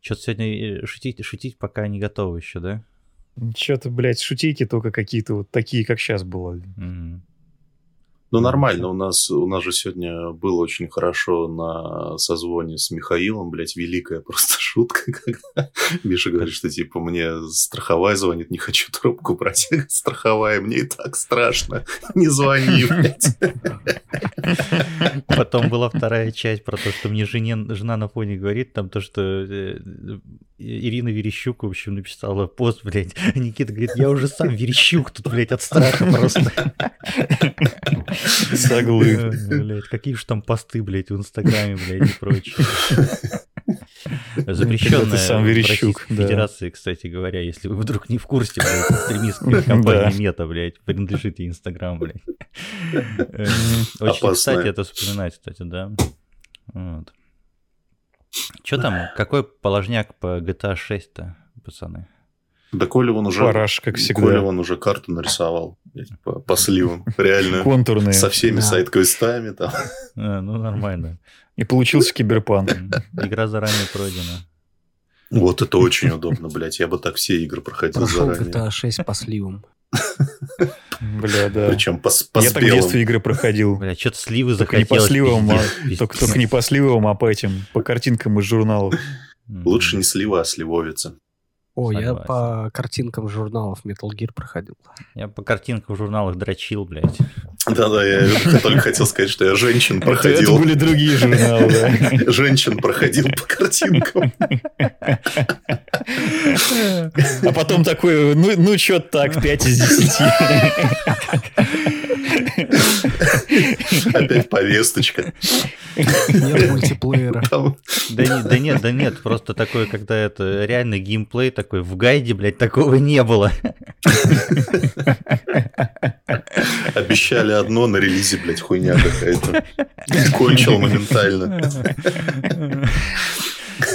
Что-то сегодня шутить, шутить пока не готовы еще, да? Что-то, блядь, шутейки только какие-то вот такие, как сейчас было. Мгм. Ну, нормально, у нас, у нас же сегодня было очень хорошо на созвоне с Михаилом, блядь, великая просто шутка, когда Миша говорит, что, типа, мне страховая звонит, не хочу трубку брать. Страховая, мне и так страшно, не звони, блядь. Потом была вторая часть про то, что мне жене, жена на фоне говорит, там то, что э, Ирина Верещук, в общем, написала пост, блядь. Никита говорит, я уже сам Верещук тут, блядь, от страха просто. Соглы. Блядь, какие же там посты, блядь, в Инстаграме, блядь, и прочее. Запрещенная сам Верещук, да. Федерации, кстати говоря, если вы вдруг не в курсе, блядь, экстремистская компания Да. Мета, блядь, принадлежит ей Инстаграм, блядь. Э, Очень, Опасная. кстати, это вспоминать, кстати, да. Вот. Че там, какой положняк по GTA 6-то, пацаны? Да Коля вон уже... Параш, как всегда. Коля вон уже карту нарисовал по, по сливам, реально. Контурные. Со всеми Да. сайт-квестами там. А, ну, нормально. И получился киберпанк. Игра заранее пройдена. Вот это очень удобно, блядь. Я бы так все игры проходил Прошел заранее. GTA 6 по сливам. Бля, да. Причем по, по Я так в детстве игры проходил. Бля, что-то сливы Только не по сливам, а только, только не по сливам, а по этим, по картинкам из журналов. Лучше не слива, а сливовица. О, я Согласен. по картинкам журналов Metal Gear проходил. Я по картинкам в журналах дрочил, блядь. Да-да, я только хотел сказать, что я женщин Это, это проходил. были другие журналы, да. Женщин проходил по картинкам. А потом такой, ну, ну что так, 5 из 10. Опять повесточка. Нет мультиплеера. Там Да, не- да нет, да нет, просто такое, когда это реально геймплей такой, в гайде, блядь, такого не было. обещали одно, на релизе, блядь, хуйня какая-то. Кончил моментально.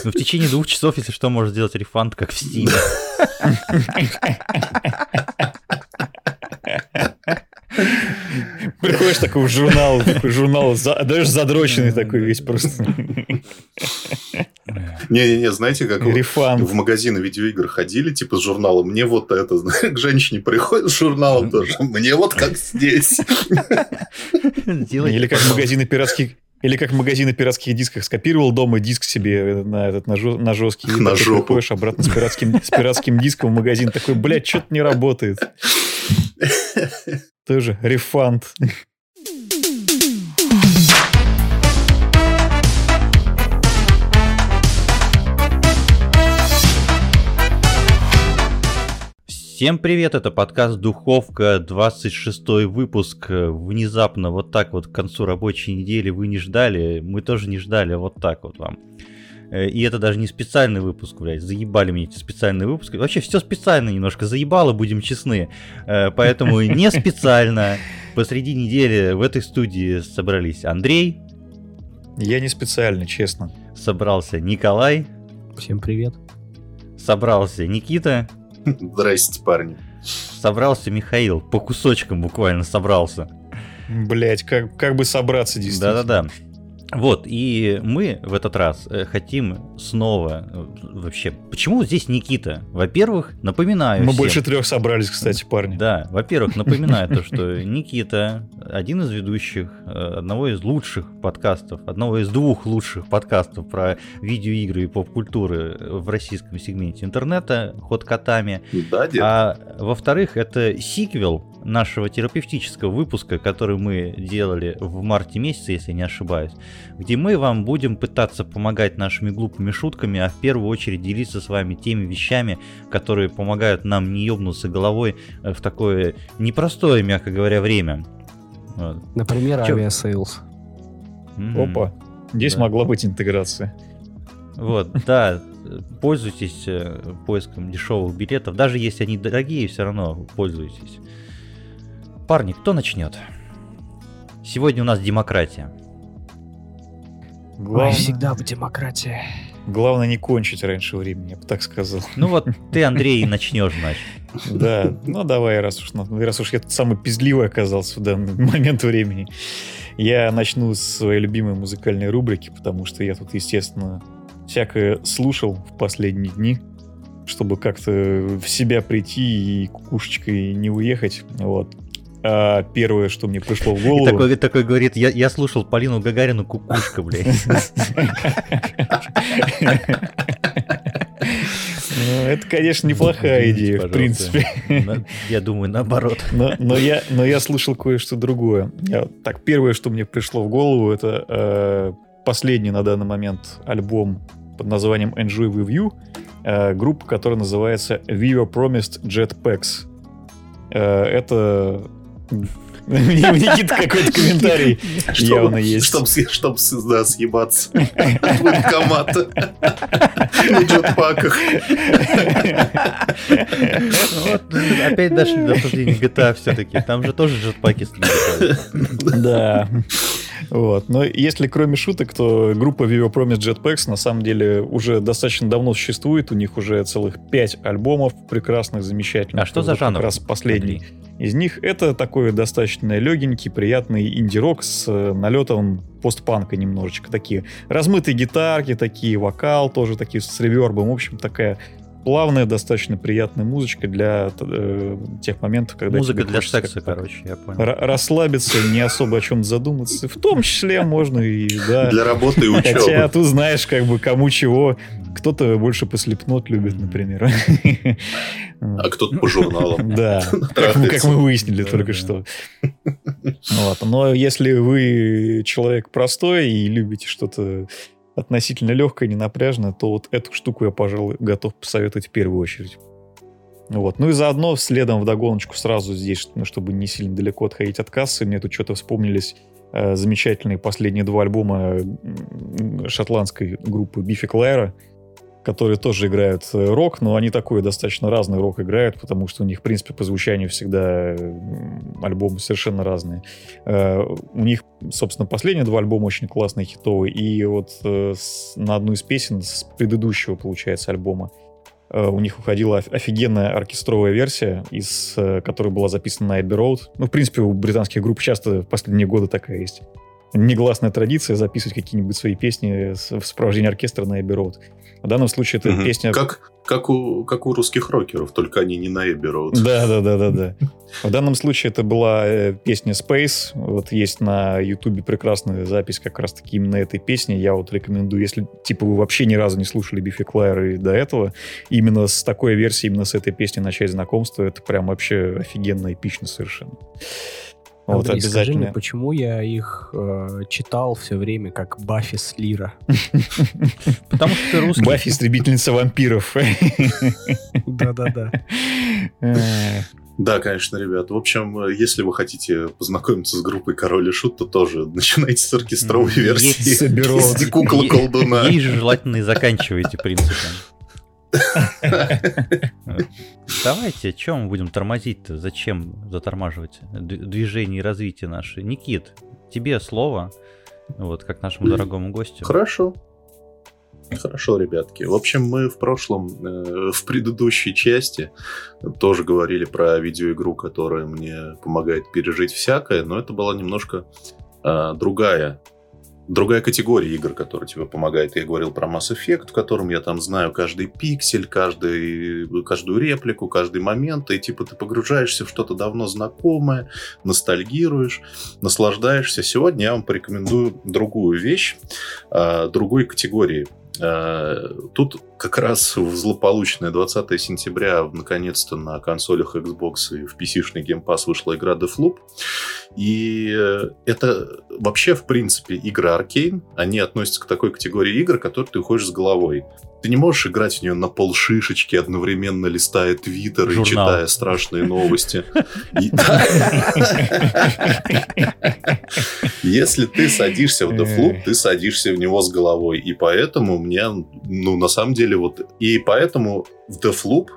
Ну, в течение двух часов, если что, можно сделать рефанд, как в Steam. Приходишь такой в журнал, такой журнал, даже задроченный такой весь просто. Не-не-не, знаете, как вы Рефанд. в магазины видеоигр ходили, типа с журналом, мне вот это, знаешь, к женщине приходит с журналом тоже, мне вот как здесь. Или как магазины пиратских или как магазины пиратских дисков скопировал дома диск себе на этот на, жё- на жесткий. и На жопу. приходишь обратно с пиратским, с пиратским диском в магазин. Такой, блядь, что-то не работает. Тоже рефанд. Всем привет, это подкаст Духовка, 26 выпуск. Внезапно вот так вот к концу рабочей недели вы не ждали, мы тоже не ждали, вот так вот вам. Э, И это даже не специальный выпуск, блядь, заебали мне эти специальные выпуски. Вообще все специально немножко, заебало, будем честны. Э, Поэтому не специально посреди недели в этой студии собрались Андрей, Я не специально, честно. собрался Николай, Всем привет. собрался Никита, Здрасте, парни. собрался Михаил, по кусочкам буквально собрался. Блять, как, как бы собраться действительно. Да-да-да. Вот, и мы в этот раз э, хотим снова э, вообще... Почему здесь Никита? Во-первых, напоминаю Мы всем- больше трех собрались, кстати, парни. Да, во-первых, напоминаю то, что Никита, один из ведущих э, одного из лучших подкастов, одного из двух лучших подкастов про видеоигры и поп-культуры в российском сегменте интернета, ход котами. Да, дед? А во-вторых, это сиквел нашего терапевтического выпуска, который мы делали в марте месяце, если я не ошибаюсь, где мы вам будем пытаться помогать нашими глупыми шутками, а в первую очередь делиться с вами теми вещами, которые помогают нам не ебнуться головой э, в такое непростое, мягко говоря, время. Вот. Например, Чё? Aviasales. Мгм. Опа. Здесь Да. могла быть интеграция. Вот, да, пользуйтесь э, поиском дешевых билетов. Даже если они дорогие, все равно пользуйтесь. Парни, кто начнет? Сегодня у нас демократия. Ой, Главное, всегда в демократии. главное не кончить раньше времени, я бы так сказал. Ну вот ты, Андрей, и начнешь, значит. Да, ну давай, раз уж, раз уж я тут самый пиздливый оказался в данный момент времени, я начну с своей любимой музыкальной рубрики, потому что я тут, естественно, всякое слушал в последние дни, чтобы как-то в себя прийти и кукушечкой не уехать. Вот. А первое, что мне пришло в И голову... такой, такой говорит, я, я слушал Полину Гагарину кукушка, блядь. Ну, Это, конечно, неплохая Извините, идея, в пожалуйста. принципе. На- Я думаю, наоборот. Но, но я, но я слышал кое-что другое. Я- так, первое, что мне пришло в голову, это э, последний на данный момент альбом под названием Enjoy With You, э, группа, которая называется Viva Promised Jetpacks. Э, это... У Никиты какой-то комментарий явно есть. Чтоб, с- чтоб да, съебаться от военкомата на джетпаках. Ну Вот, опять дошли до обсуждения GTA все-таки. Там же тоже джетпаки стоят. Да. Вот. Но если кроме шуток, то группа Viva Promise Jetpacks на самом деле уже достаточно давно существует. У них уже целых пять альбомов прекрасных, замечательных. А что за жанр? Как раз последний из них. Это такой достаточно легенький, приятный инди-рок с э, налетом постпанка немножечко. Такие размытые гитарки, такие вокал тоже такие с ревербом. В общем, такая плавная, достаточно приятная музычка для э, тех моментов, когда Музыка тебе для секса, короче, я понял. ра- расслабиться, не особо о чем задуматься. В том числе можно и, да. Для работы и Хотя учебы. тут знаешь, как бы кому чего. Кто-то больше послепнот любит, например. А кто-то по журналам. Да, как мы, как мы выяснили только что. Вот. Но если вы человек простой и любите что-то относительно легкое, ненапряжное, то вот эту штуку я, пожалуй, готов посоветовать в первую очередь. Вот. Ну и заодно следом в догоночку сразу здесь, ну, чтобы не сильно далеко отходить от кассы, мне тут что-то вспомнились э, замечательные последние два альбома шотландской группы Бифи Клайра, которые тоже играют э, рок, но они такой достаточно разный рок играют, потому что у них, в принципе, по звучанию всегда альбомы совершенно разные. Э, У них, собственно, последние два альбома очень классные, хитовые, и вот э, на одну из песен с предыдущего, получается, альбома у них уходила оф- офигенная оркестровая версия, из которой была записана на Abbey Road. Ну, в принципе, у британских групп часто в последние годы такая есть. Негласная традиция записывать какие-нибудь свои песни в сопровождении оркестра на Abbey Road. В данном случае это Мгм. песня... Как, как, у, как у русских рокеров, только они не на Эбби Роуд. Да, да, да, да, да. В данном случае это была э, песня Space. Вот есть на Ютубе прекрасная запись как раз-таки именно этой песни. Я вот рекомендую, если типа вы вообще ни разу не слушали Бифи Клайер до этого, именно с такой версией, именно с этой песней начать знакомство, это прям вообще офигенно эпично совершенно. Вот, Андрей, скажи мне, обязательно. почему я их э, читал все время как Баффи Слира? Потому что ты русский. Баффи истребительница вампиров. Да-да-да. Да, конечно, ребят. В общем, если вы хотите познакомиться с группой Король и Шут, то тоже начинайте с оркестровой Есть версии. соберу. Кукла Е- колдуна. Же желательно и заканчивайте принципом. Давайте, чем мы будем тормозить-то? Зачем затормаживать движение и развитие наше? Никит, тебе слово, вот как нашему дорогому гостю. Хорошо. Хорошо, ребятки. В общем, мы в прошлом, э, в предыдущей части тоже говорили про видеоигру, которая мне помогает пережить всякое, но это была немножко э, другая другая категория игр, которая тебе помогает. Я говорил про Mass Effect, в котором я там знаю каждый пиксель, каждый, каждую реплику, каждый момент, и типа ты погружаешься в что-то давно знакомое, ностальгируешь, наслаждаешься. Сегодня я вам порекомендую другую вещь, э, другой категории. Э, Тут как раз в злополучное 20 сентября наконец-то на консолях Xbox и в PC-шный Game Pass вышла игра Deathloop. И э, это вообще, в принципе, игры Аркейн. Они относятся к такой категории игр, которые ты уходишь с головой. Ты не можешь играть в нее на полшишечки, одновременно листая твиттер и читая страшные новости. Если ты садишься в Deathloop, ты садишься в него с головой. И поэтому мне, ну, на самом деле, вот... И поэтому в Deathloop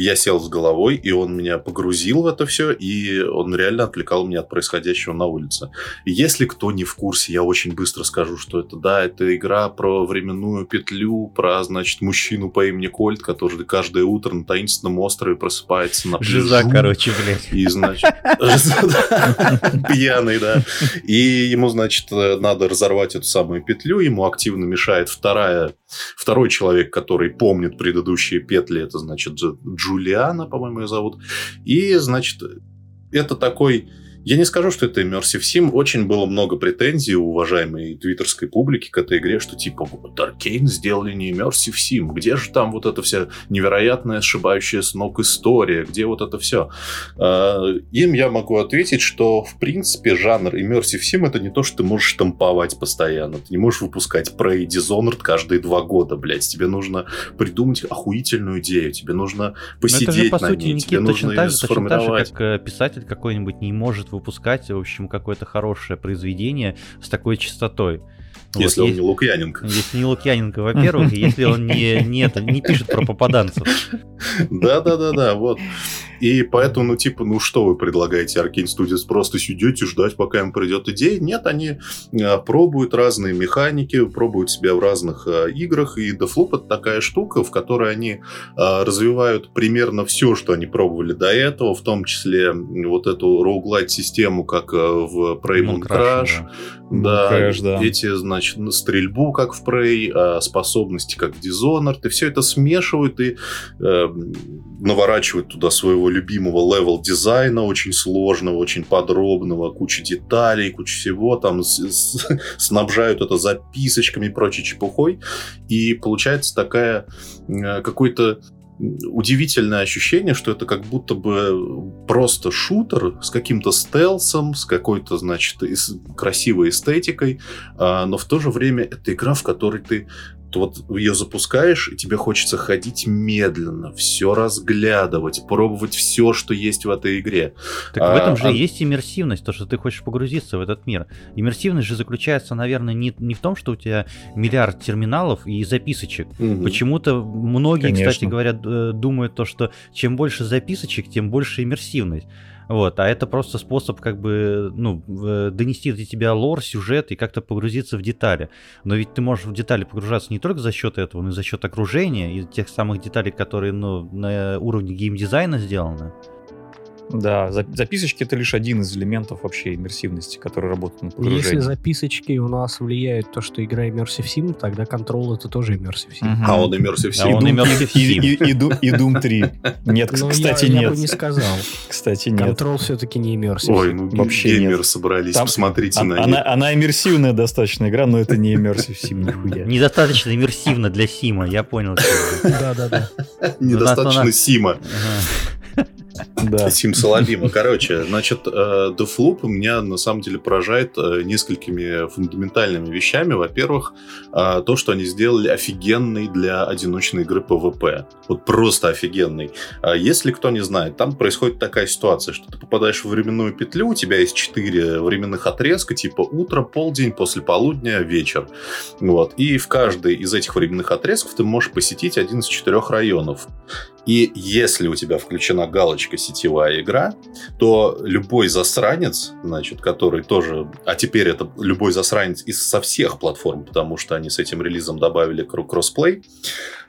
я сел с головой, и он меня погрузил в это все, и он реально отвлекал меня от происходящего на улице. Если кто не в курсе, я очень быстро скажу, что это, да, это игра про временную петлю, про, значит, мужчину по имени Кольт, который каждое утро на таинственном острове просыпается на пляжу. Жиза, короче, блядь. И, значит, пьяный, да. И ему, значит, надо разорвать эту самую петлю, ему активно мешает вторая, второй человек, который помнит предыдущие петли, это, значит, Джулиана, по-моему, ее зовут. И, значит, это такой я не скажу, что это Immersive Sim. Очень было много претензий у уважаемой твиттерской публики к этой игре, что типа вот Arkane сделали не Immersive Sim. Где же там вот эта вся невероятная, сшибающая с ног история? Где вот это все? А, им я могу ответить, что в принципе жанр Immersive Sim это не то, что ты можешь штамповать постоянно. Ты не можешь выпускать Prey Dishonored каждые два года, блядь. Тебе нужно придумать охуительную идею. Тебе нужно посидеть это же, по на сути, ней. Никит, Тебе точно нужно так ее же, точно так же, как э, писатель какой-нибудь не может выпускать, в общем, какое-то хорошее произведение с такой частотой. Вот, Если он есть- не Лукьяненко. Если не Лукьяненко, во-первых, если он не, не, это, не пишет про попаданцев. Да-да-да-да, вот. И поэтому, ну, типа, ну, что вы предлагаете Arkane Studios? Просто сидеть и ждать, пока им придет идея? Нет, они э, пробуют разные механики, пробуют себя в разных э, играх, и Deathloop это такая штука, в которой они э, развивают примерно все, что они пробовали до этого, в том числе вот эту роуглайт-систему, как э, в Prey Moon Crash, да. да, Crash, да. эти, значит, на стрельбу, как в Prey, а, способности, как в Dishonored, и все это смешивают и э, наворачивают туда своего любимого level дизайна, очень сложного, очень подробного, куча деталей, куча всего, там с- с- снабжают это записочками и прочей чепухой, и получается такая э, какой-то удивительное ощущение, что это как будто бы просто шутер с каким-то стелсом, с какой-то, значит, красивой эстетикой, а, но в то же время это игра, в которой ты ты вот ее запускаешь, и тебе хочется ходить медленно, все разглядывать, пробовать все, что есть в этой игре. Так в этом А, же а- есть иммерсивность, то, что ты хочешь погрузиться в этот мир. Иммерсивность же заключается, наверное, не, не в том, что у тебя миллиард терминалов и записочек. Мгм. Почему-то многие, кстати Конечно. говоря, д- думают то, что чем больше записочек, тем больше иммерсивность. Вот, а это просто способ как бы, ну, в- донести до тебя лор, сюжет и как-то погрузиться в детали. Но ведь ты можешь в детали погружаться не только за счет этого, но и за счет окружения и тех самых деталей, которые, ну, на уровне геймдизайна сделаны. Да, за- записочки это лишь один из элементов вообще иммерсивности, который работает на Если погружение. записочки у нас влияют то, что игра Immersive Sim, тогда Control это тоже Immersive Sim. Мгм. А он Immersive А И Sim. он Doom- Immersive и- Sim. и- и Doom- И Doom 3. Нет, Ну, кстати, я, я нет. бы не сказал. Кстати, нет. Control все-таки не Immersive. Ой, ну Вообще геймеры нет. собрались, Там- посмотрите А- на Она, она иммерсивная достаточно игра, но это не иммерсив сим нихуя. Недостаточно иммерсивно для Сима, я понял. Да-да-да. Недостаточно она- Сима. Да. Сим Салабима. Короче, значит, э, Deathloop меня на самом деле поражает э, несколькими фундаментальными вещами. Во-первых, э, то, что они сделали офигенный для одиночной игры PvP. Вот просто офигенный. А Если кто не знает, там происходит такая ситуация, что ты попадаешь в временную петлю, у тебя есть четыре временных отрезка, типа утро, полдень, после полудня, вечер. Вот. И в каждый из этих временных отрезков ты можешь посетить один из четырех районов. И если у тебя включена галочка сетевая игра, то любой засранец, значит, который тоже... А теперь это любой засранец из со всех платформ, потому что они с этим релизом добавили кроссплей,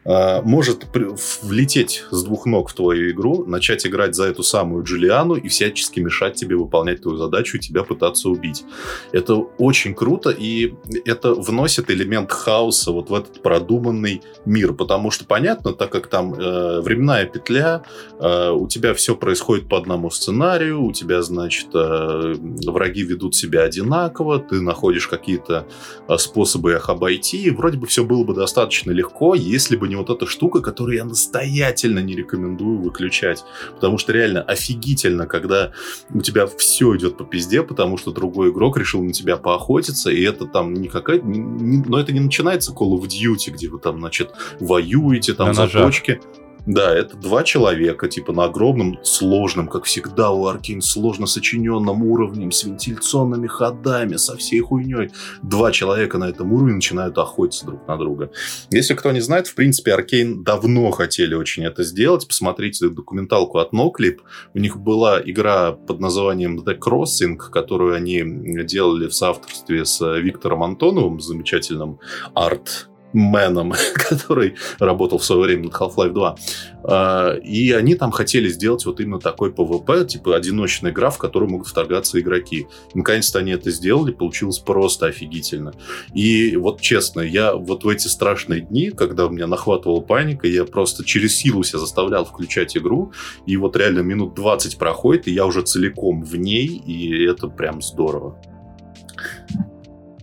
может при- влететь с двух ног в твою игру, начать играть за эту самую Джулиану и всячески мешать тебе выполнять твою задачу и тебя пытаться убить. Это очень круто, и это вносит элемент хаоса вот в этот продуманный мир, потому что понятно, так как там э, временная петля, э, у тебя все происходит по одному сценарию, у тебя, значит, э, враги ведут себя одинаково, ты находишь какие-то э, способы их обойти, и вроде бы все было бы достаточно легко, если бы не вот эта штука, которую я настоятельно не рекомендую выключать, потому что реально офигительно, когда у тебя все идет по пизде, потому что другой игрок решил на тебя поохотиться, и это там не какая-то... не- Но это не начинается Call of Duty, где вы там, значит, воюете, там На за точки. Да, это два человека, типа на огромном, сложном, как всегда у Аркейн, сложно сочиненном уровне, с вентиляционными ходами, со всей хуйней. Два человека на этом уровне начинают охотиться друг на друга. Если кто не знает, в принципе, Аркейн давно хотели очень это сделать. Посмотрите документалку от NoClip. У них была игра под названием The Crossing, которую они делали в соавторстве с Виктором Антоновым, замечательным арт Мэном, который работал в свое время над Half-Life 2. А, и они там хотели сделать вот именно такой PvP, типа одиночная игра, в которую могут вторгаться игроки. Наконец-то они это сделали, получилось просто офигительно. И вот честно, я вот в эти страшные дни, когда у меня нахватывала паника, я просто через силу себя заставлял включать игру, и вот реально минут 20 проходит, и я уже целиком в ней, и это прям здорово.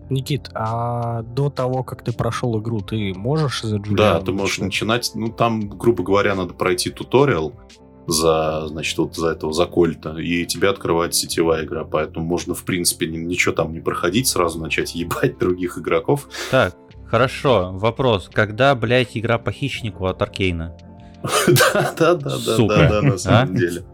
Никит, а до того, как ты прошел игру, ты можешь за Джулиану? Да, ты можешь начинать. Ну, там, грубо говоря, надо пройти туториал за, значит, вот за этого, за Кольта, и тебе открывает сетевая игра, поэтому можно, в принципе, ничего там не проходить, сразу начать ебать других игроков. Так, хорошо, вопрос. Когда, блядь, игра по хищнику от Arkane а? Да, да, да, да, да, на самом а? деле.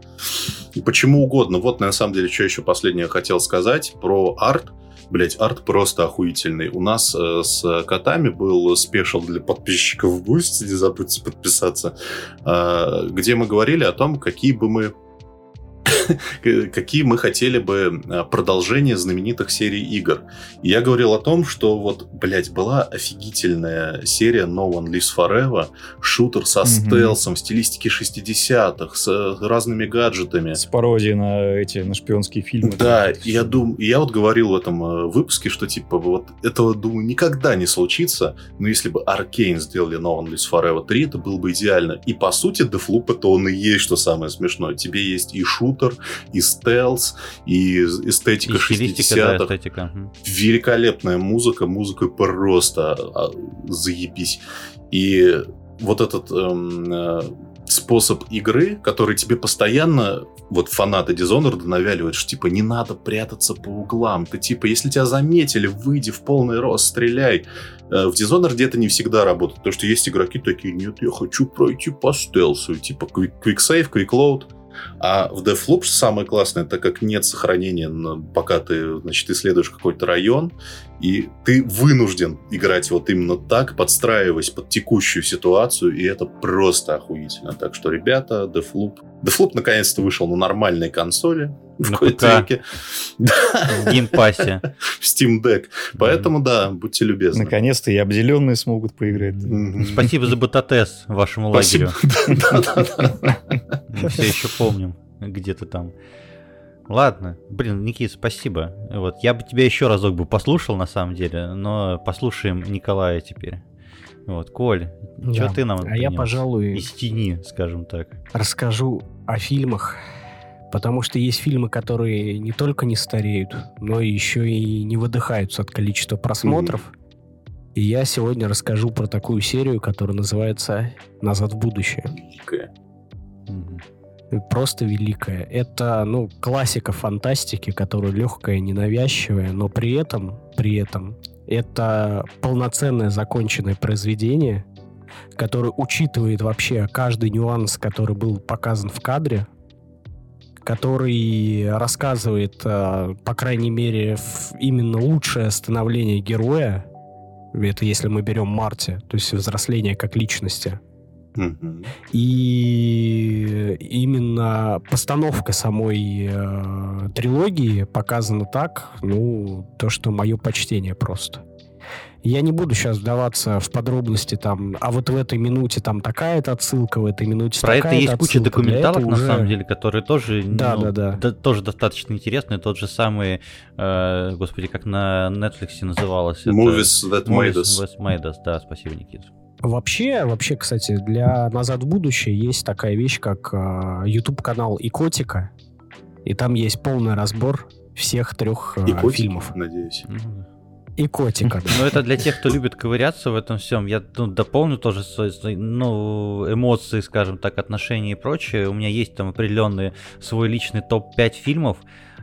И почему угодно. Вот, на самом деле, что еще последнее хотел сказать про арт. Блять, арт просто охуительный. У нас э, с котами был special для подписчиков в Boosty, не забудьте подписаться, э, где мы говорили о том, какие бы мы какие мы хотели бы э, продолжения знаменитых серий игр. И я говорил о том, что вот, блядь, была офигительная серия No One Lives Forever, шутер со mm-hmm. стелсом, в стилистике 60-х, с э, разными гаджетами. С пародией на эти, на шпионские фильмы. Да, и я думаю, я вот говорил в этом э, выпуске, что типа вот этого, думаю, никогда не случится, но если бы Arkane сделали No One Lives Forever 3, это было бы идеально. И по сути, Deathloop это он и есть, что самое смешное. Тебе есть и шутер, и стелс, и эстетика и 60-х. Да, эстетика. Великолепная музыка, музыка просто а, заебись. И вот этот эм, э, способ игры, который тебе постоянно, вот фанаты Dishonored навяливают, что типа не надо прятаться по углам. Ты типа, если тебя заметили, выйди в полный рост, стреляй. Э, в Dishonored это не всегда работает, потому что есть игроки такие, нет, я хочу пройти по стелсу, типа quick, quick save, quick load. А в Deathloop самое классное, так как нет сохранения, пока ты, значит, исследуешь какой-то район, и ты вынужден играть вот именно так, подстраиваясь под текущую ситуацию, и это просто охуительно. Так что, ребята, Deathloop... Deathloop наконец-то вышел на нормальной консоли, в ПК. В Game Pass е. В Steam Deck. Поэтому, да, будьте любезны. Наконец-то и обделенные смогут поиграть. Спасибо за бета-тест вашему лагерю. Мы все еще помним, где ты там. Ладно, блин, Никит, спасибо. Вот я бы тебя еще разок бы послушал на самом деле, но послушаем Николая теперь. Вот, Коль, да. что ты нам А я, пожалуй, из тени, скажем так. Расскажу о фильмах, потому что есть фильмы, которые не только не стареют, но еще и не выдыхаются от количества просмотров. Mm-hmm. И я сегодня расскажу про такую серию, которая называется «Назад в будущее». Okay. Mm-hmm просто великая. Это, ну, классика фантастики, которая легкая, ненавязчивая, но при этом, при этом, это полноценное законченное произведение, которое учитывает вообще каждый нюанс, который был показан в кадре, который рассказывает, э, по крайней мере, именно лучшее становление героя. Это если мы берем Марти, то есть взросление как личности. И именно постановка самой э, трилогии показана так, ну, то, что мое почтение просто. Я не буду сейчас вдаваться в подробности там, а вот в этой минуте там такая-то отсылка, в этой минуте Про это есть куча документалок, на уже... самом деле, которые тоже, да, ну, да, да. да, тоже достаточно интересные. Тот же самый, э, господи, как на Netflix называлось? Movies это... That Made Us. That Made Us, да, спасибо, Никита. Вообще, вообще, кстати, для «Назад в будущее» есть такая вещь, как э, YouTube-канал Икотика, и там есть полный разбор всех трех э, фильмов. надеюсь. И котика. Ну, это для тех, кто любит ковыряться в этом всем. Я ну, дополню тоже ну, эмоции, скажем так, отношения и прочее. У меня есть там определенный свой личный топ-5 фильмов.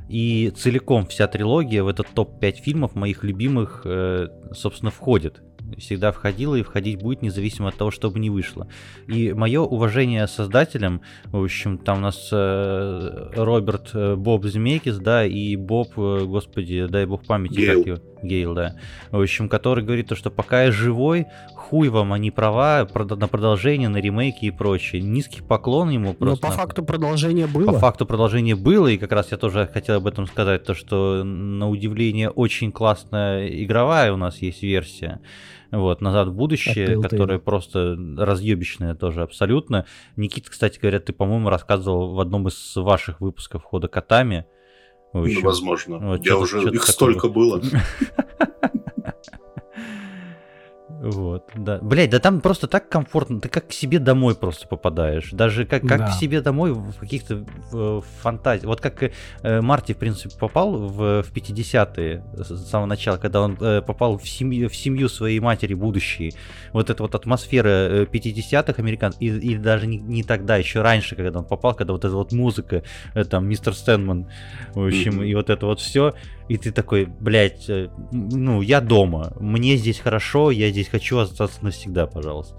И целиком вся трилогия в этот топ-5 фильмов моих любимых, э, собственно, входит Всегда входила и входить будет, независимо от того, что бы не вышло. И мое уважение создателям, в общем, там у нас э, Роберт э, Боб Змейкис, да, и Боб, э, господи, дай бог памяти, Гейл. как его, Гейл, да. В общем, который говорит то, что пока я живой, хуй вам, не права на продолжение, на ремейки и прочее. Низкий поклон ему Но просто. по факту продолжение было. По факту продолжение было, и как раз я тоже хотел об этом сказать, то что на удивление очень классная игровая у нас есть версия. Вот, «Назад в будущее», От Telltale. которая просто разъебищная тоже абсолютно. Никита, кстати говоря, ты, по-моему, рассказывал в одном из ваших выпусков хода котами. Общем, возможно. вот Я уже... Их столько было. Вот, да. Блять, да там просто так комфортно, ты как к себе домой просто попадаешь. Даже как, как Да. к себе домой в каких-то фантазиях. Вот как э, Марти, в принципе, попал в, в 50-е с самого начала, когда он э, попал в семью, в семью своей матери будущей. Вот эта вот атмосфера э, 50-х американцев, и, и даже не, не тогда, еще раньше, когда он попал, когда вот эта вот музыка, э, там, мистер Стэнман, в общем, Мгм. и вот это вот все. И ты такой, блядь, э, ну, я дома, мне здесь хорошо, я здесь хочу остаться навсегда, пожалуйста.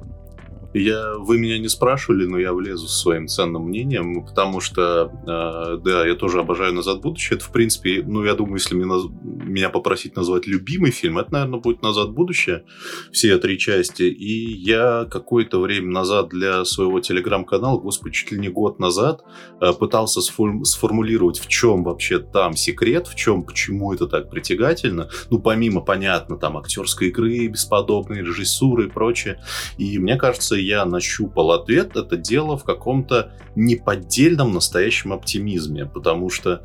Я, вы меня не спрашивали, но я влезу со своим ценным мнением, потому что, э, да, я тоже обожаю «Назад в будущее». Это, в принципе, ну, я думаю, если мне наз- меня попросить назвать любимый фильм, это, наверное, будет «Назад в будущее», все три части. И я какое-то время назад для своего телеграм-канала, господи, чуть ли не год назад, э, пытался сформ- сформулировать, в чем вообще там секрет, в чем, почему это так притягательно. Ну, помимо, понятно, там, актерской игры, бесподобной режиссуры и прочее. И мне кажется, я нащупал ответ. Это дело в каком-то неподдельном настоящем оптимизме. Потому что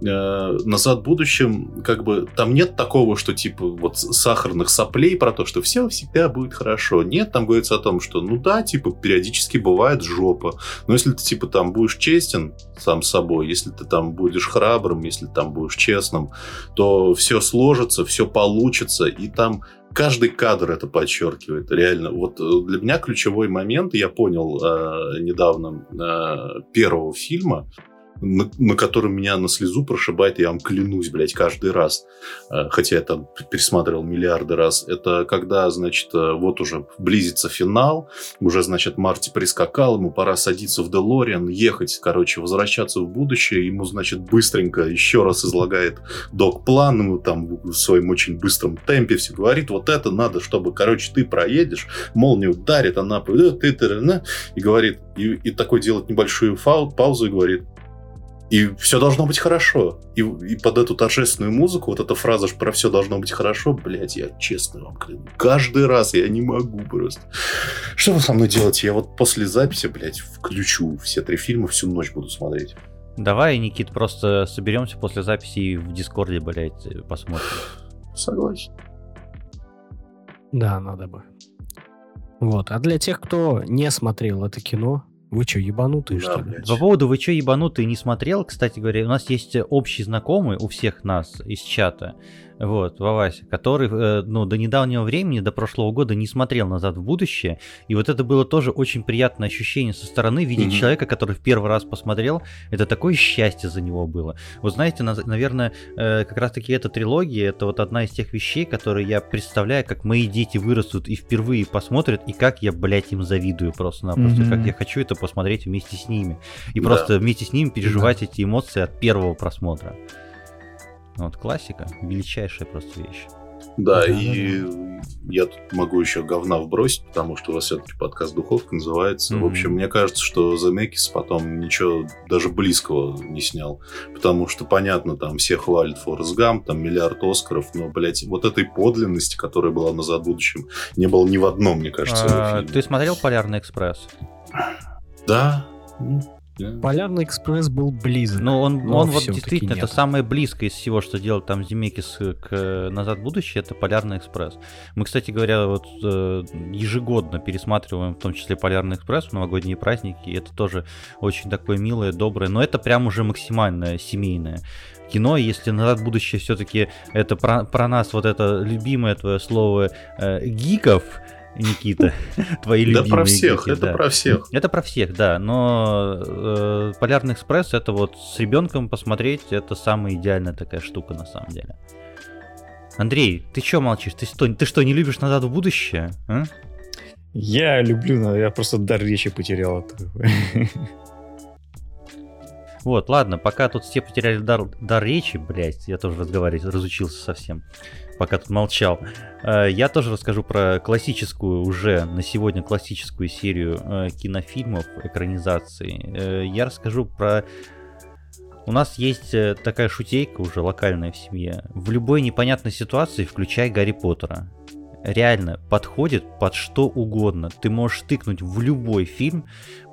э, «Назад в будущем», как бы, там нет такого, что типа вот сахарных соплей про то, что все всегда будет хорошо. Нет, там говорится о том, что ну да, типа, периодически бывает жопа. Но если ты типа там будешь честен сам собой, если ты там будешь храбрым, если там будешь честным, то все сложится, все получится, и там каждый кадр это подчеркивает. Реально, вот э, для меня ключевой момент, я понял э, недавно э, первого фильма, на, на котором меня на слезу прошибает, я вам клянусь, блядь, каждый раз. Э, Хотя я там пересматривал миллиарды раз. Это когда, значит, э, вот уже близится финал, уже, значит, Марти прискакал, ему пора садиться в Делориан, ехать, короче, возвращаться в будущее. Ему, значит, быстренько еще раз излагает док-план, ему там в своем очень быстром темпе все говорит, вот это надо, чтобы, короче, ты проедешь, молния ударит, она ты, ты, на, и говорит, и, и такой делает небольшую фау- паузу и говорит, и все должно быть хорошо. И, и под эту торжественную музыку, вот эта фраза, что про все должно быть хорошо, блядь, я честно вам клянусь. Каждый раз я не могу просто. Что вы со мной делаете? Я вот после записи, блядь, включу все три фильма, всю ночь буду смотреть. Давай, Никит, просто соберемся после записи и в Дискорде, блядь, посмотрим. Согласен. Да, надо бы. Вот. А для тех, кто не смотрел это кино, вы что, ебанутые, Да, что ли? блядь. По поводу «Вы чё, ебанутый, не смотрел?» Кстати говоря, у нас есть общий знакомый у всех нас из чата, вот, Вавася, который, э, ну, до недавнего времени, до прошлого года не смотрел «Назад в будущее», и вот это было тоже очень приятное ощущение со стороны видеть Мгм. человека, который в первый раз посмотрел, это такое счастье за него было. Вот знаете, наз- наверное, э, как раз-таки эта трилогия, это вот одна из тех вещей, которые я представляю, как мои дети вырастут и впервые посмотрят, и как я, блядь, им завидую просто-напросто, Мгм. как я хочу это посмотреть вместе с ними. И Да. просто вместе с ними переживать эти эмоции от первого просмотра. Вот классика, величайшая просто вещь. Да, Да, и я тут могу еще говна вбросить, потому что у вас все-таки подкаст «Духовка» называется. В Мгм. общем, мне кажется, что Земекис потом ничего даже близкого не снял. Потому что, понятно, там все хвалят Форест Гамп, там миллиард Оскаров, но, блядь, вот этой подлинности, которая была назад в будущем, не было ни в одном, мне кажется, А. Ты смотрел «Полярный экспресс»? Да. Да. Полярный экспресс был близок. Ну, он, Но он вот действительно, это нет. самое близкое из всего, что делал там Земекис к э, «Назад в будущее», это «Полярный экспресс». Мы, кстати говоря, вот э, ежегодно пересматриваем, в том числе «Полярный экспресс» в новогодние праздники, и это тоже очень такое милое, доброе, но это прям уже максимально семейное кино, если «Назад в будущее» все-таки это про, про нас, вот это любимое твое слово э, гиков, Никита, твои Да любимые про всех, гики, это да. про всех. Это про всех, да, но э, Полярный экспресс это вот с ребенком посмотреть, это самая идеальная такая штука на самом деле. Андрей, ты чё молчишь? Ты что, ты что, не любишь «Назад в будущее»? А? Я люблю, но я просто дар речи потерял. Вот, ладно, пока тут все потеряли дар, дар речи, блядь, я тоже разговаривать разучился совсем, пока тут молчал. Э, Я тоже расскажу про классическую, уже на сегодня классическую серию э, кинофильмов, экранизаций. Э, Я расскажу про... У нас есть такая шутейка уже локальная в семье. В любой непонятной ситуации включай Гарри Поттера. Реально подходит под что угодно. Ты можешь тыкнуть в любой фильм,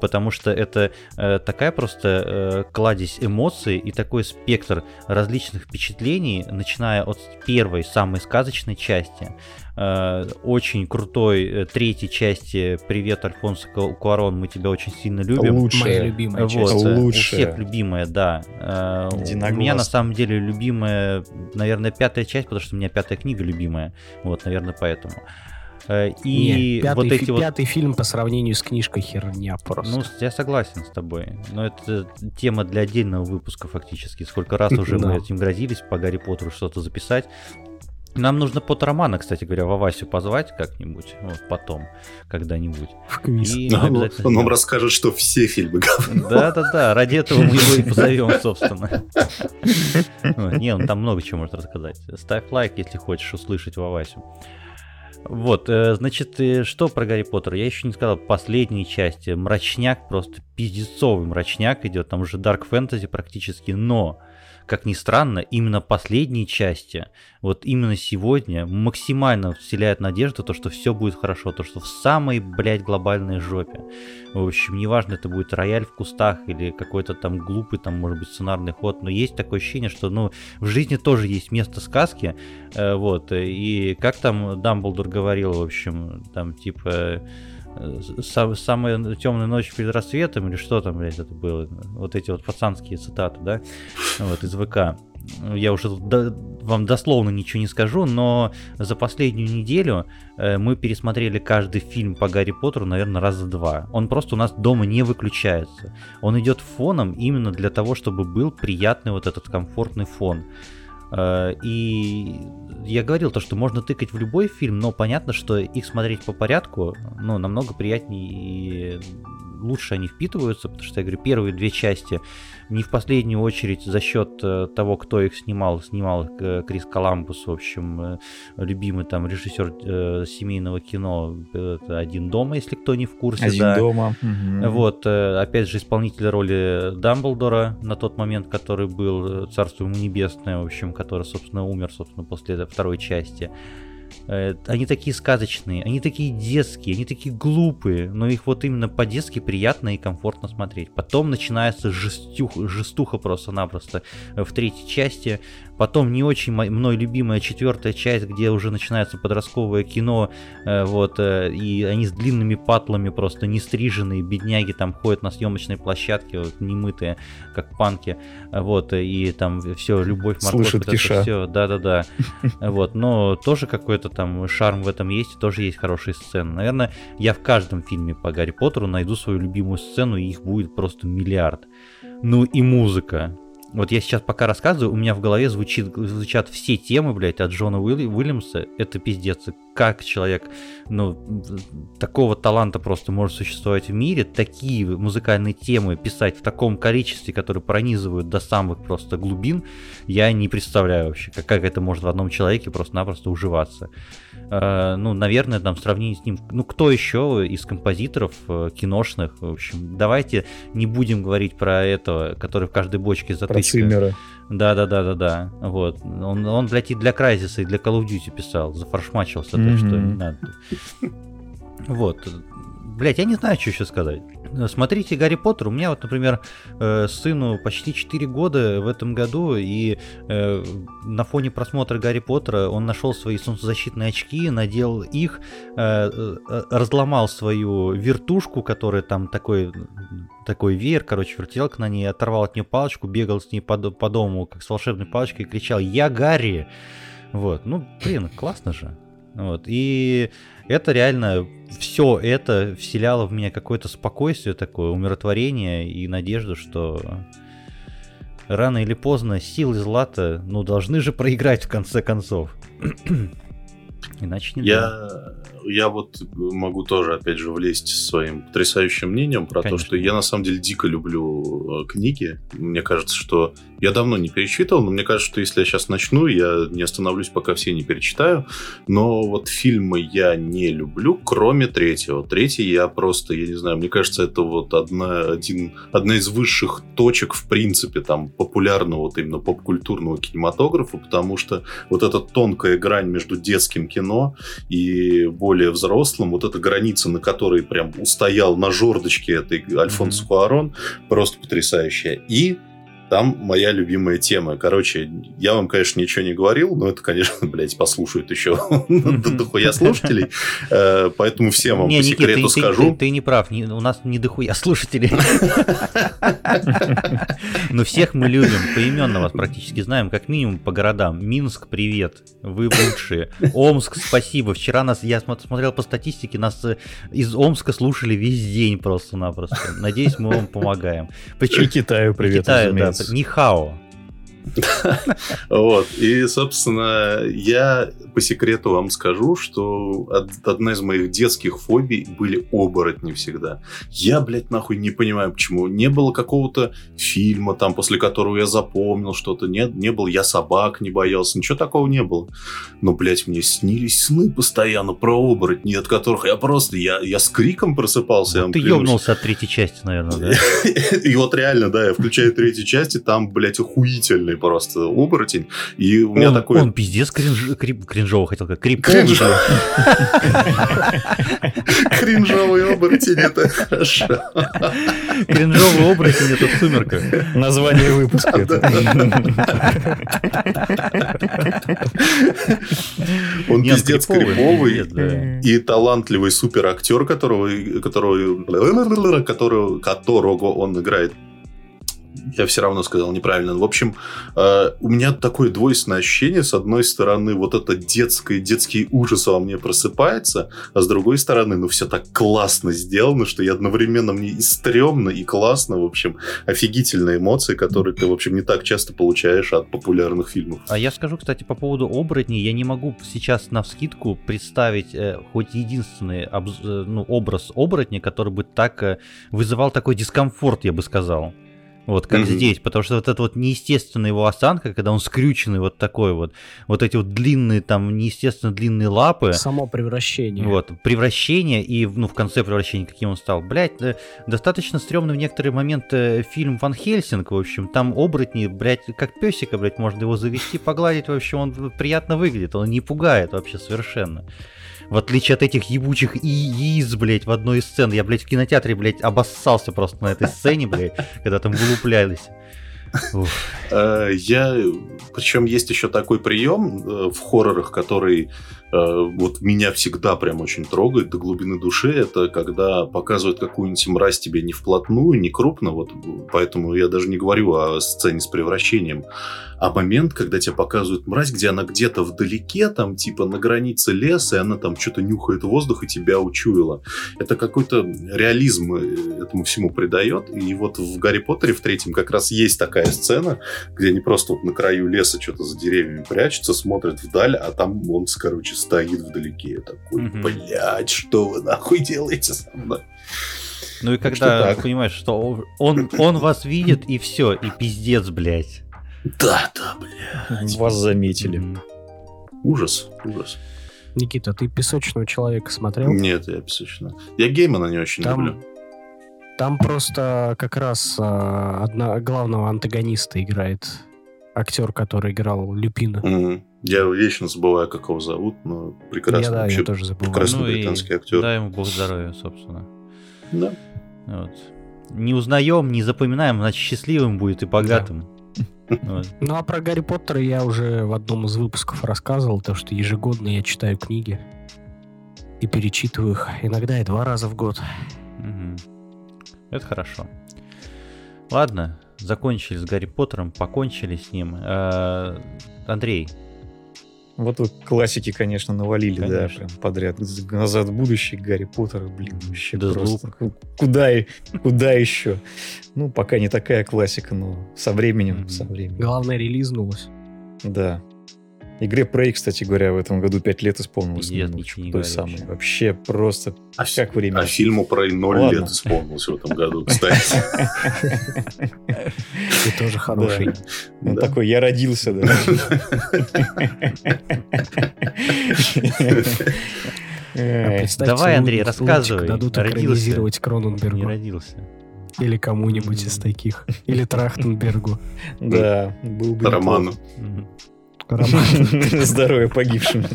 потому что это э, такая просто э, кладезь эмоций и такой спектр различных впечатлений, начиная от первой, самой сказочной части, э, очень крутой э, третьей части «Привет, Альфонсо Ку- Куарон, мы тебя очень сильно любим». Моя Лучшее. любимая Вот, часть. э, у Лучшая. всех любимая, да. Э, У меня на самом деле любимая, наверное, пятая часть, потому что у меня пятая книга любимая. Вот, наверное, поэтому. И Не, пятый, вот эти фи- вот... пятый фильм по сравнению с книжкой херня просто. Ну, я согласен с тобой. Но это тема для отдельного выпуска фактически. Сколько раз уже мы этим грозились по Гарри Поттеру что-то записать. Нам нужно Поттеромана, кстати говоря, Вавасю позвать как-нибудь, вот потом, когда-нибудь. в квиз. И мы Он обязательно он нам расскажет, что все фильмы говно. Да-да-да, ради этого мы его и позовем, собственно. Не, он там много чего может рассказать. Ставь лайк, если хочешь услышать Вавасю. Вот, э, значит, э, что про Гарри Поттера? Я еще не сказал последней части. Мрачняк, просто пиздецовый мрачняк идет. Там уже Dark Fantasy практически, но как ни странно, именно последние части, вот именно сегодня, максимально вселяют надежду, то, что все будет хорошо, то, что в самой, блядь, глобальной жопе. В общем, неважно, это будет рояль в кустах или какой-то там глупый, там, может быть, сценарный ход, но есть такое ощущение, что, ну, в жизни тоже есть место сказки, э, вот, и как там Дамблдор говорил, в общем, там, типа, э, са- самая темная ночь перед рассветом, или что там, блядь, это было, вот эти вот пацанские цитаты, да, вот, из ВК. Я уже вам дословно ничего не скажу, но за последнюю неделю э, мы пересмотрели каждый фильм по Гарри Поттеру, наверное, раза два. Он просто у нас дома не выключается. Он идет фоном именно для того, чтобы был приятный вот этот комфортный фон. Э, И я говорил то, что можно тыкать в любой фильм, но понятно, что их смотреть по порядку, ну, намного приятнее и лучше они впитываются, потому что, я говорю, первые две части не в последнюю очередь за счет э, того, кто их снимал, снимал э, Крис Коламбус, в общем, э, любимый там режиссер семейного кино, «Один дома», если кто не в курсе, Один да. дома. Вот, опять же, исполнитель роли Дамблдора на тот момент, который был, царство ему небесное, в общем, который, собственно, умер, собственно, после второй части. Э, Они такие сказочные, они такие детские, они такие глупые, но их вот именно по-детски приятно и комфортно смотреть. Потом начинается жестюх, жестуха просто-напросто э, в третьей части. Потом не очень мной любимая четвертая часть, где уже начинается подростковое кино, э, вот, э, и они с длинными патлами просто не стриженные, бедняги там ходят на съемочной площадке, вот, немытые, как панки, вот, и там все, любовь, морковь, Слышат киша. все, да-да-да, вот, но тоже какой-то там шарм в этом есть, тоже есть хорошие сцены. Наверное, я в каждом фильме по Гарри Поттеру найду свою любимую сцену, и их будет просто миллиард. Ну и музыка. Вот я сейчас пока рассказываю, у меня в голове звучит, звучат все темы, блядь, от Джона Уилли- Уильямса. Это пиздец. Как человек, ну, такого таланта просто может существовать в мире, такие музыкальные темы писать в таком количестве, которые пронизывают до самых просто глубин, я не представляю вообще, как, как это может в одном человеке просто-напросто уживаться. Э, ну, наверное, там в сравнении с ним, ну, кто еще из композиторов э, киношных, в общем, давайте не будем говорить про этого, который в каждой бочке Про затычка. Циммера. Да, да, да, да, да. Вот. Он, он, блядь, и для Крайзиса, и для Call of Duty писал, зафаршмачился, так Мгм. что не надо. Вот. Блять, я не знаю, что еще сказать. Смотрите Гарри Поттер. У меня вот, например, э, сыну почти 4 года в этом году, и э, на фоне просмотра Гарри Поттера он нашел свои солнцезащитные очки, надел их, э, э, разломал свою вертушку, которая там такой такой веер, короче, вертелка на ней, оторвал от нее палочку, бегал с ней по, по дому, как с волшебной палочкой, и кричал «Я Гарри!» Вот, ну, блин, классно же. Вот, и это реально, все это вселяло в меня какое-то спокойствие такое, умиротворение и надежду, что рано или поздно силы Злата, ну, должны же проиграть в конце концов. Иначе не Я, я вот могу тоже, опять же, влезть своим потрясающим мнением про Конечно. то, что я на самом деле дико люблю э, книги. Мне кажется, что я давно не перечитывал, но мне кажется, что если я сейчас начну, я не остановлюсь, пока все не перечитаю. Но вот фильмы я не люблю, кроме третьего. Третий я просто, я не знаю, мне кажется, это вот одна, один, одна из высших точек, в принципе, там, популярного, вот именно поп-культурного кинематографа, потому что вот эта тонкая грань между детским кино и более взрослым, вот эта граница, на которой прям устоял на жердочке этой Альфонсо Мгм. Куарон, просто потрясающая. И там моя любимая тема. Короче, я вам, конечно, ничего не говорил, но это, конечно, блядь, послушают еще дохуя слушателей. Э, Поэтому всем вам по секрету скажу. ты- не прав, у нас не дохуя слушателей. Но всех мы любим, поименно вас практически знаем, как минимум по городам. Минск, привет, вы лучшие. Омск, спасибо. Вчера нас, я смо- смотрел по статистике, нас э, из Омска слушали весь день просто-напросто. Надеюсь, мы вам помогаем. И Причем Китаю привет, Китаю, да, разумеется. Нихао. Вот. И, собственно, я по секрету вам скажу, что од- одна из моих детских фобий были оборотни всегда. Я, блядь, нахуй не понимаю, почему. Не было какого-то фильма, там, после которого я запомнил что-то. Нет, не было. Я собак не боялся. Ничего такого не было. Но, блядь, мне снились сны постоянно про оборотни, от которых я просто... Я, я с криком просыпался. вам Ты ёбнулся от третьей части, наверное, да? И вот реально, да, я включаю третью часть, и там, блядь, охуительный просто оборотень. И у меня он, такой... он пиздец кринж- крип- кринжово хотел. Криповый, Кринжово. блядь. Кринжовый оборотень, это хорошо. Кринжовый оборотень это в сумерках. Название выпуска. Он пиздец криповый. И талантливый суперактер, которого, которого, которого, которого он играет. Я все равно сказал неправильно. В общем, э, у меня такое двойственное ощущение. С одной стороны, вот это детское, детский ужас во мне просыпается, а с другой стороны, ну, все так классно сделано, что я одновременно мне и стрёмно, и классно. В общем, офигительные эмоции, которые ты, в общем, не так часто получаешь от популярных фильмов. А я скажу, кстати, по поводу оборотней, я не могу сейчас на вскидку представить э, хоть единственный обз- э, ну, образ оборотня, который бы так э, вызывал такой дискомфорт, я бы сказал. Вот, как Мгм. здесь, потому что вот эта вот неестественная его осанка, когда он скрюченный вот такой вот, вот эти вот длинные там неестественно длинные лапы, Само превращение. вот, превращение и, ну, в конце превращения, каким он стал. Блять, достаточно стрёмный в некоторые моменты фильм Ван Хельсинг, в общем, там оборотни, блять, как песика, блять, можно его завести, погладить, в общем, он приятно выглядит, он не пугает вообще совершенно. В отличие от этих ебучих яиц, блять, в одной из сцен. Я, блять, в кинотеатре, блять, обоссался просто на этой сцене, блять, когда там вылуплялись. Э, Я, причем есть еще такой прием э, в хоррорах, который э, вот меня всегда прям очень трогает до глубины души. Это когда показывают какую-нибудь мразь тебе не вплотную, не крупно, вот поэтому я даже не говорю о сцене с превращением, а момент, когда тебе показывают мразь, где она где-то вдалеке, там типа на границе леса, и она там что-то нюхает воздух и тебя учуяла. Это какой-то реализм этому всему придает. И вот в Гарри Поттере в третьем как раз есть такая сцена, где они просто вот на краю леса что-то за деревьями прячутся, смотрят вдаль, а там он, короче, стоит вдалеке. Я такой, Мгм. блядь, что вы нахуй делаете со мной? Ну и что когда так. понимаешь, что он, он вас видит, и все, и пиздец, блять. Да, да, блядь. Вас заметили. Мгм. Ужас, ужас. Никита, ты песочного человека смотрел? Нет, я песочно. Я Геймана не очень Там, люблю. Там просто как раз а, одна главного антагониста играет актер, который играл Люпина. Мгм. Я вечно забываю, как его зовут, но прекрасно. я, да, вообще я тоже забыл. прекрасно. Ну и британский актер. Дай ему бог здоровья, собственно. Да. Вот. Не узнаем, не запоминаем, значит счастливым будет и богатым. Вот. Ну а про Гарри Поттера я уже в одном из выпусков рассказывал, то что ежегодно я читаю книги и перечитываю их. Иногда и два раза в год. Мгм. Это хорошо. Ладно, закончили с Гарри Поттером, покончили с ним. Э, Андрей, Вот вы классики, конечно, навалили, Конечно. да, прям подряд. Назад в будущее, Гарри Поттер, блин, вообще Да просто. Куда, и- куда еще? Ну, пока не такая классика, но со временем, со временем. Главное, релизнулось. Да. Игре Prey, кстати говоря, в этом году 5 лет исполнилось. Ну, ничего не той самой. вообще. Вообще просто А, как время. а фильму про ноль Ладно. лет исполнилось в этом году, кстати. И тоже хороший. Он Да. такой, я родился, да. А Давай, Андрей, рассказывай. Дадут экранизировать Не Кроненбергу. родился. Или кому-нибудь из таких. Или Трахтенбергу. Да, был бы Роману. Роман. Здоровья погибшим.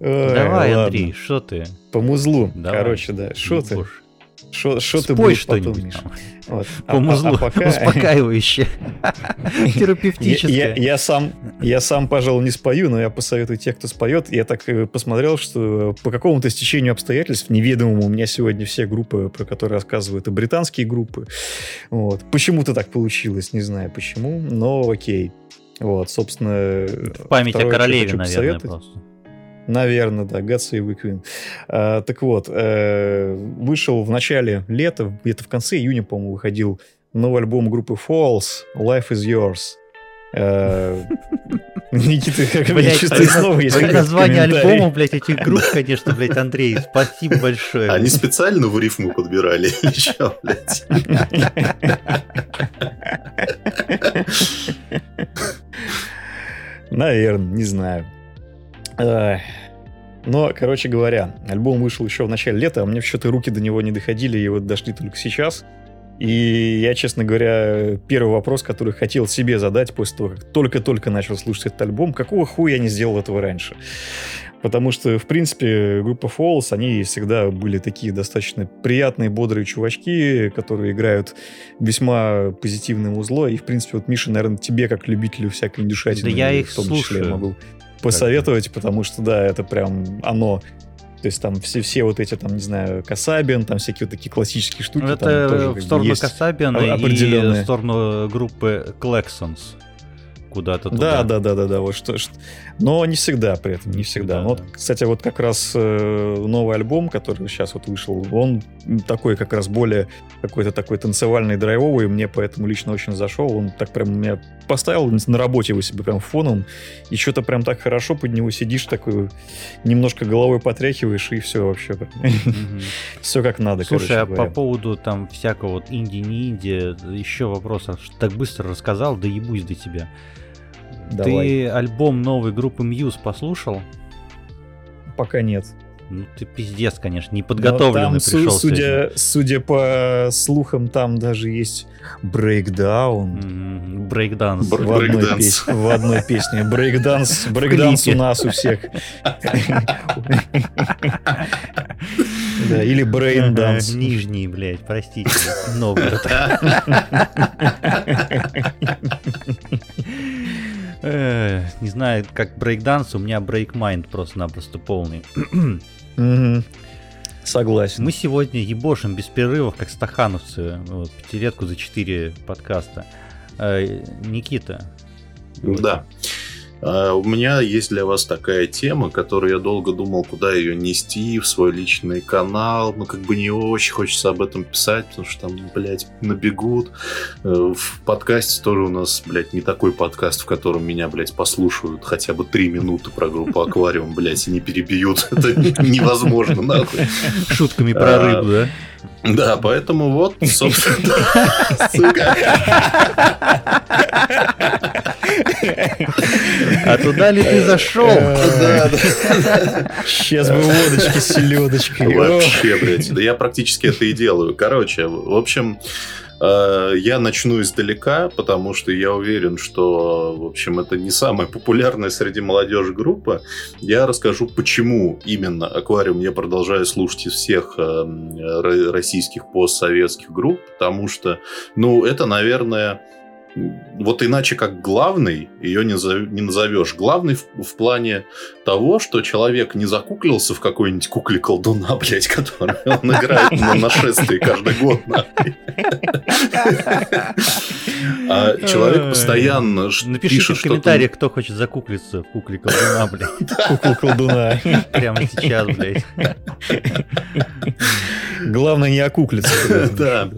Давай. Андрей, что ты? По музлу. Короче, да. Что ты? Что ты Спой будешь потом, что-нибудь Миша? там. Вот. А- По а- музлу. а пока- Успокаивающе. Терапевтическое. я сам, я сам, пожалуй, не спою, но я посоветую тех, кто споет. Я так э, посмотрел, что по какому-то стечению обстоятельств, неведомому, у меня сегодня все группы, про которые рассказываю, это британские группы. Вот. Почему-то так получилось, не знаю почему, но окей. Вот, собственно... Память о королеве, наверное, просто. Наверное, да, Save the Queen. А, так вот, э, вышел в начале лета, где-то в конце июня, по-моему, выходил новый альбом группы Falls, Life is Yours. Э, Никита, как Блядь, чувствую, снова есть комментарий. альбомов, блядь, этих групп, конечно, блядь, Андрей, спасибо большое. Они специально в рифму подбирали или что, блядь? Наверное, не знаю. Но, короче говоря, альбом вышел еще в начале лета, а мне что-то руки до него не доходили, и вот дошли только сейчас. И я, честно говоря, первый вопрос, который хотел себе задать после того, как только-только начал слушать этот альбом, какого хуя я не сделал этого раньше? Потому что, в принципе, группа Falls, они всегда были такие достаточно приятные, бодрые чувачки, которые играют весьма позитивное узло. И, в принципе, вот, Миша, наверное, тебе, как любителю всякой индюшатины, Да я их в том числе, слушаю. могу посоветовать, потому что, да, это прям оно. То есть там все, все вот эти, там, не знаю, Касабин, там всякие вот такие классические штуки. там тоже Это в сторону. Касабина и в сторону группы Клексонс. Куда-то Да, туда. да, да, да, да, вот что, что- Но не всегда при этом, не Не всегда. всегда, Ну, вот, да. кстати, вот как раз э, новый альбом, который сейчас вот вышел, он такой как раз более какой-то такой танцевальный, драйвовый, мне поэтому лично очень зашел. Он так прям меня поставил на работе его себе прям фоном, и что-то прям так хорошо под него сидишь, такой немножко головой потряхиваешь, и все вообще. Все как надо, Слушай, а по поводу там всякого вот инди не инди, еще вопрос, а так быстро рассказал, да ебусь до тебя. Давай. Ты альбом новой группы Muse послушал? Пока нет. Ну ты пиздец, конечно, Но неподготовленный там, пришел судя, судя по слухам, там даже есть breakdown. М, Брейкданс. Бр- В одной, пес- в одной песне. Брейкданс, брейкданс у нас у всех. Да, или braindance. Нижний, блядь, простите. Новгород. Не знаю, как брейкданс, у меня breakmind просто-напросто полный. Согласен. Мы сегодня ебошим без перерывов, как стахановцы. Вот, пятилетку за четыре подкаста. Э, Никита. Да. А, У меня есть для вас такая тема, которую я долго думал, куда ее нести в свой личный канал. Ну, как бы не очень хочется об этом писать, потому что там, блядь, набегут. Э, В подкасте тоже у нас, блядь, не такой подкаст, в котором меня, блядь, послушают хотя бы три минуты про группу Аквариум, блядь, и не перебьют. Это невозможно, нахуй. Шутками про А, рыбу, да? Да, поэтому вот, собственно, сука. А туда ли ты зашел? Сейчас бы водочки с селедочкой. Вообще, блядь. Да я практически это и делаю. Короче, в общем, э, я начну издалека, потому что я уверен, что, в общем, это не самая популярная среди молодежи группа. Я расскажу, почему именно «Аквариум» я продолжаю слушать из всех э, ро- российских постсоветских групп, потому что, ну, это, наверное, вот иначе как главный ее не, за, не назовешь. Главный в, в плане того, что человек не закуклился в какой-нибудь кукле колдуна, блядь, который он играет на нашествии каждый год. А человек постоянно Напишите в комментариях, кто хочет закуклиться в кукле колдуна, блядь. Кукла колдуна. Прямо сейчас, блядь. Главное не окуклиться. Да.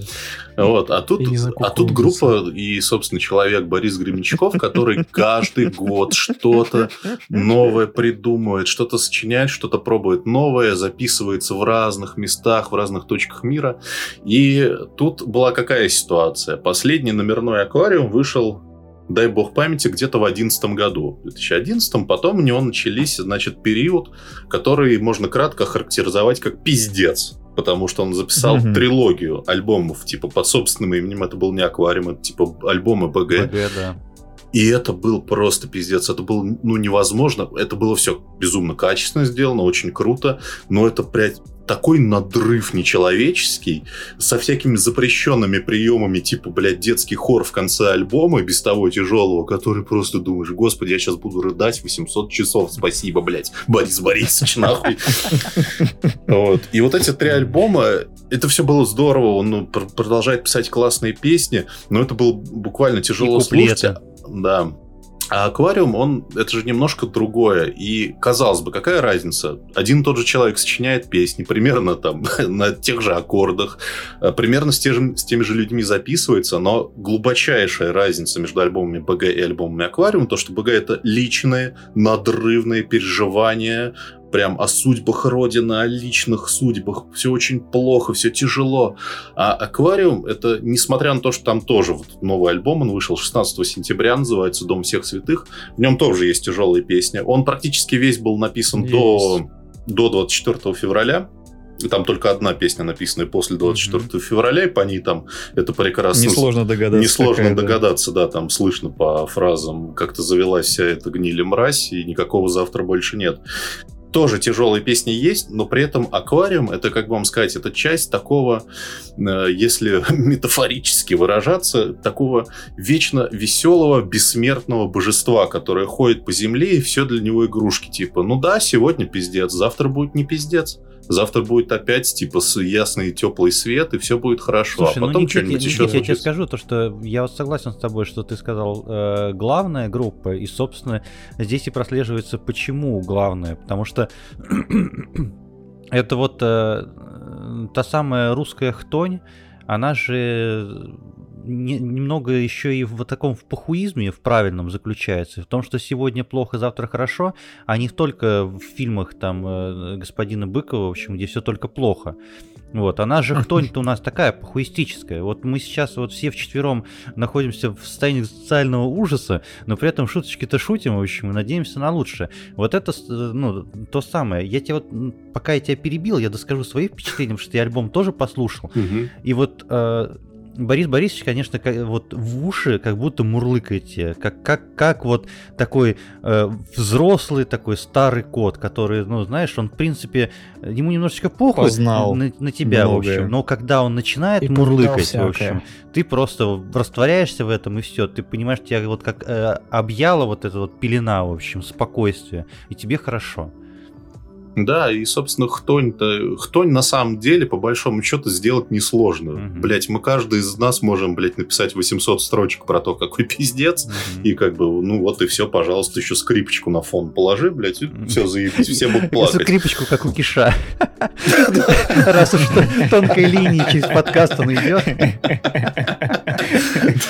Вот, а тут, а тут группа и, собственно, человек Борис Гремячков, который каждый год что-то новое придумывает, что-то сочиняет, что-то пробует новое, записывается в разных местах, в разных точках мира. И тут была какая ситуация? Последний номерной аквариум вышел дай бог памяти, где-то в 2011 году. В 2011 потом у него начались, значит, период, который можно кратко характеризовать как пиздец потому что он записал mm-hmm. трилогию альбомов, типа, под собственным именем. Это был не аквариум, это типа альбомы БГ. БГ, да. И это был просто пиздец. Это было, ну, невозможно. Это было все безумно качественно сделано, очень круто. Но это, блядь, такой надрыв нечеловеческий, со всякими запрещенными приемами, типа, блядь, детский хор в конце альбома, без того тяжелого, который просто думаешь, господи, я сейчас буду рыдать 800 часов, спасибо, блядь, Борис Борисович, нахуй. Вот. И вот эти три альбома, это все было здорово, он ну, продолжает писать классные песни, но это было буквально тяжело слушать. Да. А аквариум, он, это же немножко другое. И, казалось бы, какая разница? Один и тот же человек сочиняет песни, примерно там на тех же аккордах, э, примерно с, тем, с теми же людьми записывается, но глубочайшая разница между альбомами БГ и альбомами Аквариум, то, что БГ это личные, надрывные переживания, прям о судьбах Родины, о личных судьбах. Все очень плохо, все тяжело. А «Аквариум» — это, несмотря на то, что там тоже вот новый альбом, он вышел 16 сентября, называется «Дом всех святых», в нем тоже есть тяжелые песни. Он практически весь был написан до, до 24 февраля. И там только одна песня написанная после 24 mm-hmm. февраля, и по ней там это прекрасно... Несложно догадаться. Несложно какая, догадаться, да. да, там слышно по фразам, как-то завелась вся эта гнили мразь, и никакого завтра больше нет тоже тяжелые песни есть, но при этом аквариум это, как вам сказать, это часть такого, э, если метафорически выражаться, такого вечно веселого, бессмертного божества, которое ходит по земле и все для него игрушки. Типа, ну да, сегодня пиздец, завтра будет не пиздец. Завтра будет опять, типа, ясный теплый свет, и все будет хорошо. Слушай, а потом ну, что-нибудь еще Я тебе скажу, то, что я вот согласен с тобой, что ты сказал, э, главная группа, и, собственно, здесь и прослеживается, почему главная. Потому что это вот э, та самая русская хтонь, она же не, немного еще и в таком в похуизме, в правильном заключается, в том, что сегодня плохо, завтра хорошо, а не только в фильмах там э, господина Быкова, в общем, где все только плохо. Вот, она же кто-нибудь у нас такая похуистическая. Вот мы сейчас вот все вчетвером находимся в состоянии социального ужаса, но при этом шуточки-то шутим, в общем, и надеемся на лучшее. Вот это, ну, то самое. Я тебе вот, пока я тебя перебил, я доскажу свои впечатления, потому что я альбом тоже послушал. И вот э, Борис Борисович, конечно, как, вот в уши как будто мурлыкаете, как, как, как вот такой э, взрослый такой старый кот, который, ну, знаешь, он, в принципе, ему немножечко похуй Познал на, на тебя, многое. в общем, но когда он начинает и мурлыкать, в общем, ты просто растворяешься в этом, и все, ты понимаешь, тебя вот как э, объяла вот эта вот пелена, в общем, спокойствие, и тебе хорошо. Да, и, собственно, хтонь-то... Хтонь на самом деле, по большому счету, сделать несложно. Угу. Блять, мы каждый из нас можем, блядь, написать 800 строчек про то, какой пиздец. Угу. И как бы, ну вот и все, пожалуйста, еще скрипочку на фон положи, блядь, и все, заебись, все будут плакать. Скрипочку, как у Киша. Раз уж тонкой линии через подкаст он идет.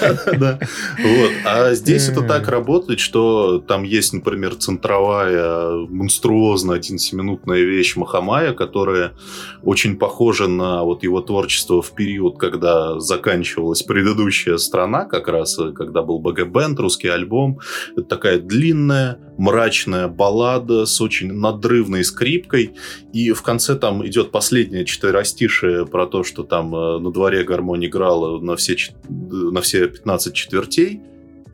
Да-да-да. Вот. А здесь это так работает, что там есть, например, центровая монструозная 11 минут минутная вещь Махамая, которая очень похожа на вот его творчество в период, когда заканчивалась предыдущая страна, как раз когда был БГ Бенд, русский альбом. Это такая длинная, мрачная баллада с очень надрывной скрипкой. И в конце там идет последнее четверостишее про то, что там э, на дворе гармонь играла на все, на все 15 четвертей.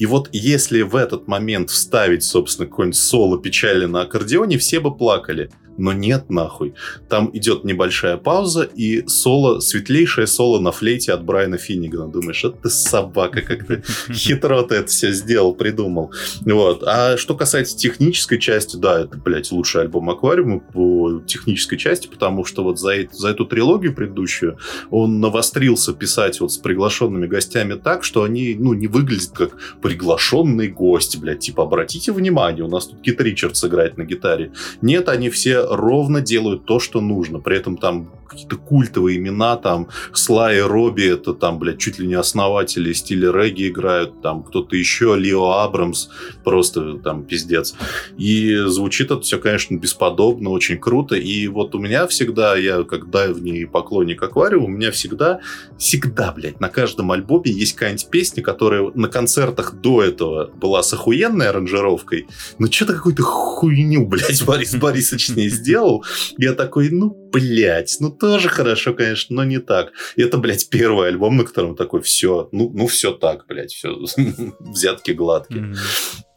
И вот если в этот момент вставить, собственно, какой-нибудь соло печали на аккордеоне, все бы плакали. Но нет, нахуй. Там идет небольшая пауза и соло, светлейшее соло на флейте от Брайана Финнигана. Думаешь, это собака, как ты хитро ты это все сделал, придумал. Вот. А что касается технической части, да, это, блядь, лучший альбом Аквариума по технической части, потому что вот за, за эту трилогию предыдущую он навострился писать вот с приглашенными гостями так, что они, ну, не выглядят как приглашенный гость, блядь. Типа, обратите внимание, у нас тут Кит Ричардс играет на гитаре. Нет, они все ровно делают то, что нужно. При этом там какие-то культовые имена, там Слай и Робби, это там, блядь, чуть ли не основатели стиля регги играют, там кто-то еще, Лео Абрамс, просто там пиздец. И звучит это все, конечно, бесподобно, очень круто. И вот у меня всегда, я как давний поклонник аквариума, у меня всегда, всегда, блядь, на каждом альбоме есть какая-нибудь песня, которая на концертах до этого была с охуенной аранжировкой, но что-то какую-то хуйню, блядь, Борис Борисович не сделал. Я такой, ну, блядь, ну тоже хорошо, конечно, но не так. И это, блядь, первый альбом, на котором такой, все, ну, ну все так, блядь, все, взятки гладкие. Mm-hmm.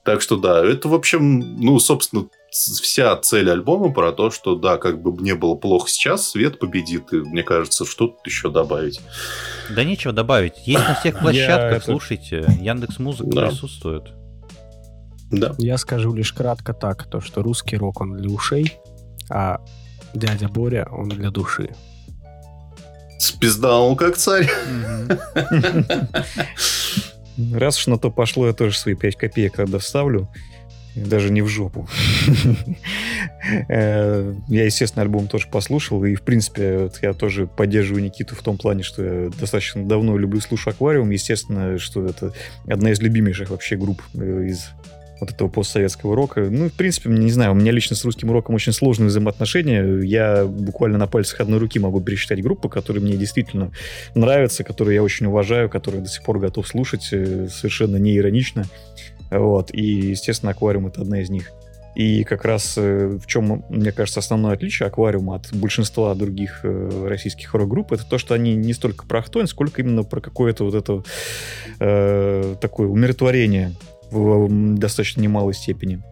Так что да, это, в общем, ну, собственно, вся цель альбома про то, что да, как бы мне было плохо сейчас, свет победит, и мне кажется, что тут еще добавить. Да нечего добавить. Есть на всех площадках, слушайте, Яндекс Музыка да. присутствует. Да. Я скажу лишь кратко так, то, что русский рок, он для ушей, а дядя Боря, он для души. Спиздал как царь. Раз уж на то пошло, я тоже свои 5 копеек тогда вставлю. Даже не в жопу. Э, я, естественно, альбом тоже послушал. И, в принципе, я тоже поддерживаю Никиту в том плане, что я достаточно давно люблю слушать «Аквариум». Естественно, что это одна из любимейших вообще групп э, из вот этого постсоветского рока. Ну, в принципе, не знаю, у меня лично с русским роком очень сложные взаимоотношения. Я буквально на пальцах одной руки могу пересчитать группы, которые мне действительно нравятся, которые я очень уважаю, которые до сих пор готов слушать э, совершенно не иронично. Вот. И, естественно, «Аквариум» — это одна из них. И как раз э, в чем, мне кажется, основное отличие аквариума от большинства других э, российских рок-групп, это то, что они не столько про хтонь, сколько именно про какое-то вот это э, такое умиротворение в достаточно немалой степени.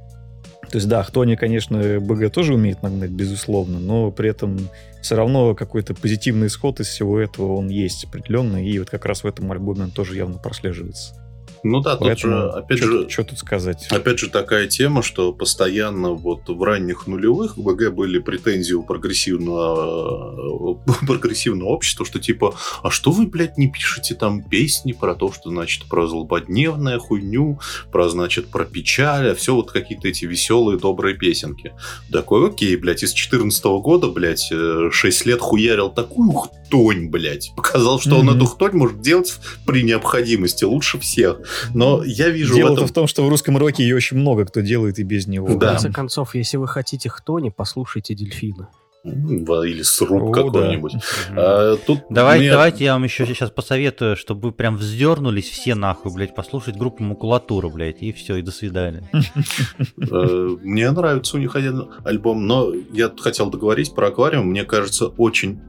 То есть, да, Хтони, конечно, БГ тоже умеет нагнать, безусловно, но при этом все равно какой-то позитивный исход из всего этого он есть определенно, и вот как раз в этом альбоме он тоже явно прослеживается. Ну да, тут же, опять что, же... Что тут сказать? Опять же такая тема, что постоянно вот в ранних нулевых в БГ были претензии у прогрессивного, прогрессивного общества, что типа, а что вы, блядь, не пишете там песни про то, что, значит, про злободневная хуйню, про, значит, про печаль, а все вот какие-то эти веселые, добрые песенки. Такой, окей, блядь, из 14 года, блядь, 6 лет хуярил такую хтонь, блядь. Показал, что mm-hmm. он эту хтонь может делать при необходимости лучше всех. Но я вижу Дело в этом... в том, что в русском роке ее очень много кто делает и без него. Да. В конце концов, если вы хотите хтони, послушайте дельфина. Или сруб какой-нибудь. Да. А, тут давайте, мне... давайте я вам еще сейчас посоветую, чтобы вы прям вздернулись все нахуй, блядь, послушать группу Макулатура, блядь, и все, и до свидания. Э, мне нравится у них один альбом, но я хотел договорить про аквариум. Мне кажется, очень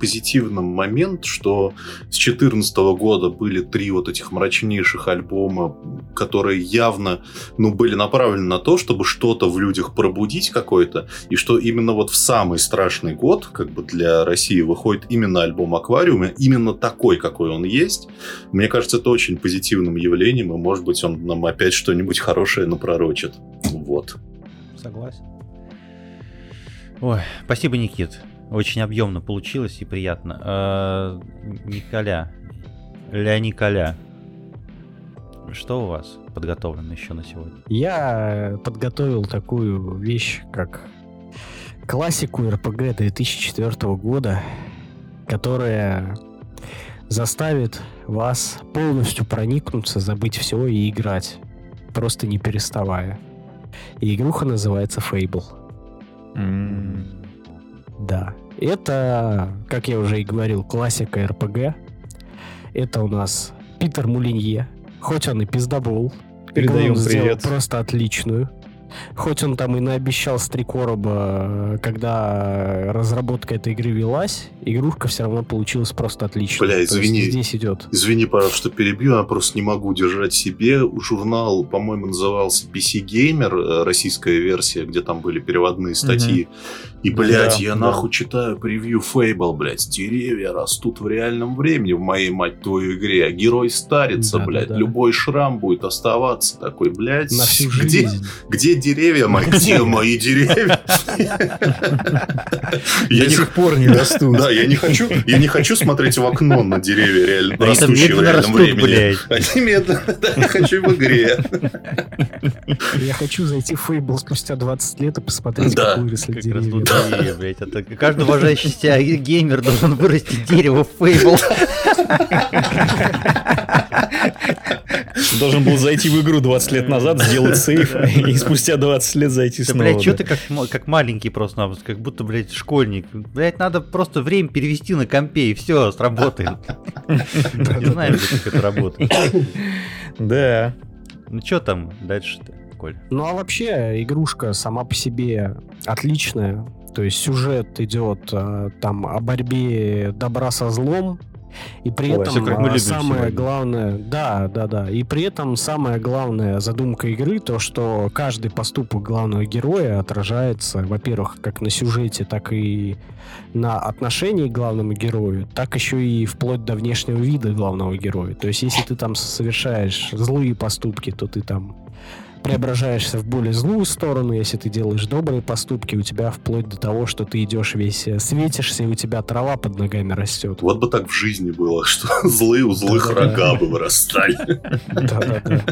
позитивным момент, что с 2014 года были три вот этих мрачнейших альбома, которые явно, ну, были направлены на то, чтобы что-то в людях пробудить какое-то, и что именно вот в самый страшный страшный год, как бы для России выходит именно альбом «Аквариум», именно такой, какой он есть. Мне кажется, это очень позитивным явлением, и, может быть, он нам опять что-нибудь хорошее напророчит. Вот. Согласен. Ой, спасибо, Никит. Очень объемно получилось и приятно. А, Николя. Ля Николя. Что у вас подготовлено еще на сегодня? Я подготовил такую вещь, как классику РПГ 2004 года, которая заставит вас полностью проникнуться, забыть все и играть, просто не переставая. И игруха называется Fable. Mm. Да. Это, как я уже и говорил, классика РПГ. Это у нас Питер Мулинье. Хоть он и пиздобол. Передаем привет. просто отличную. Хоть он там и наобещал с три короба, когда разработка этой игры велась, игрушка все равно получилась просто отлично. Бля, извини. здесь идет. Извини, пожалуйста, что перебью, я просто не могу держать себе. Журнал, по-моему, назывался PC Gamer, э, российская версия, где там были переводные статьи. Угу. И, блядь, Да, я да. нахуй читаю превью Fable, блядь. Деревья растут в реальном времени в моей, мать твою, игре. А герой старится, Да, да, блядь. да. Любой шрам будет оставаться такой, блядь. На всю где, жизнь. где деревья мои? Где мои деревья? Я До сих пор не растут. Да, я не хочу, я не хочу смотреть в окно на деревья реально там растущие в реальном растут, времени. блядь. Они медленно, да, я хочу в игре. Я хочу зайти в Fable спустя 20 лет и посмотреть, Да. как выросли Как деревья. Деревья, блядь. Это каждый уважающий себя геймер должен вырастить дерево в Fable. Должен был зайти в игру 20 лет назад, сделать сейф, и спустя 20 лет зайти снова. блядь, что ты как, маленький просто, как будто, блядь, школьник. Блядь, надо просто время перевести на компе, и все, сработает. Не знаю, блядь, как это работает. Да. Ну что там дальше-то, Коль? Ну а вообще игрушка сама по себе отличная. То есть сюжет идет э, там о борьбе добра со злом. И при Ой, этом любим самое сегодня. главное, да, да, да. И при этом самая главная задумка игры то, что каждый поступок главного героя отражается, во-первых, как на сюжете, так и на отношении к главному герою, так еще и вплоть до внешнего вида главного героя. То есть, если ты там совершаешь злые поступки, то ты там преображаешься в более злую сторону, если ты делаешь добрые поступки, у тебя вплоть до того, что ты идешь весь э, светишься, и у тебя трава под ногами растет. Вот бы так в жизни было, что злые у злых Да-да-да. рога бы вырастали. Да-да-да.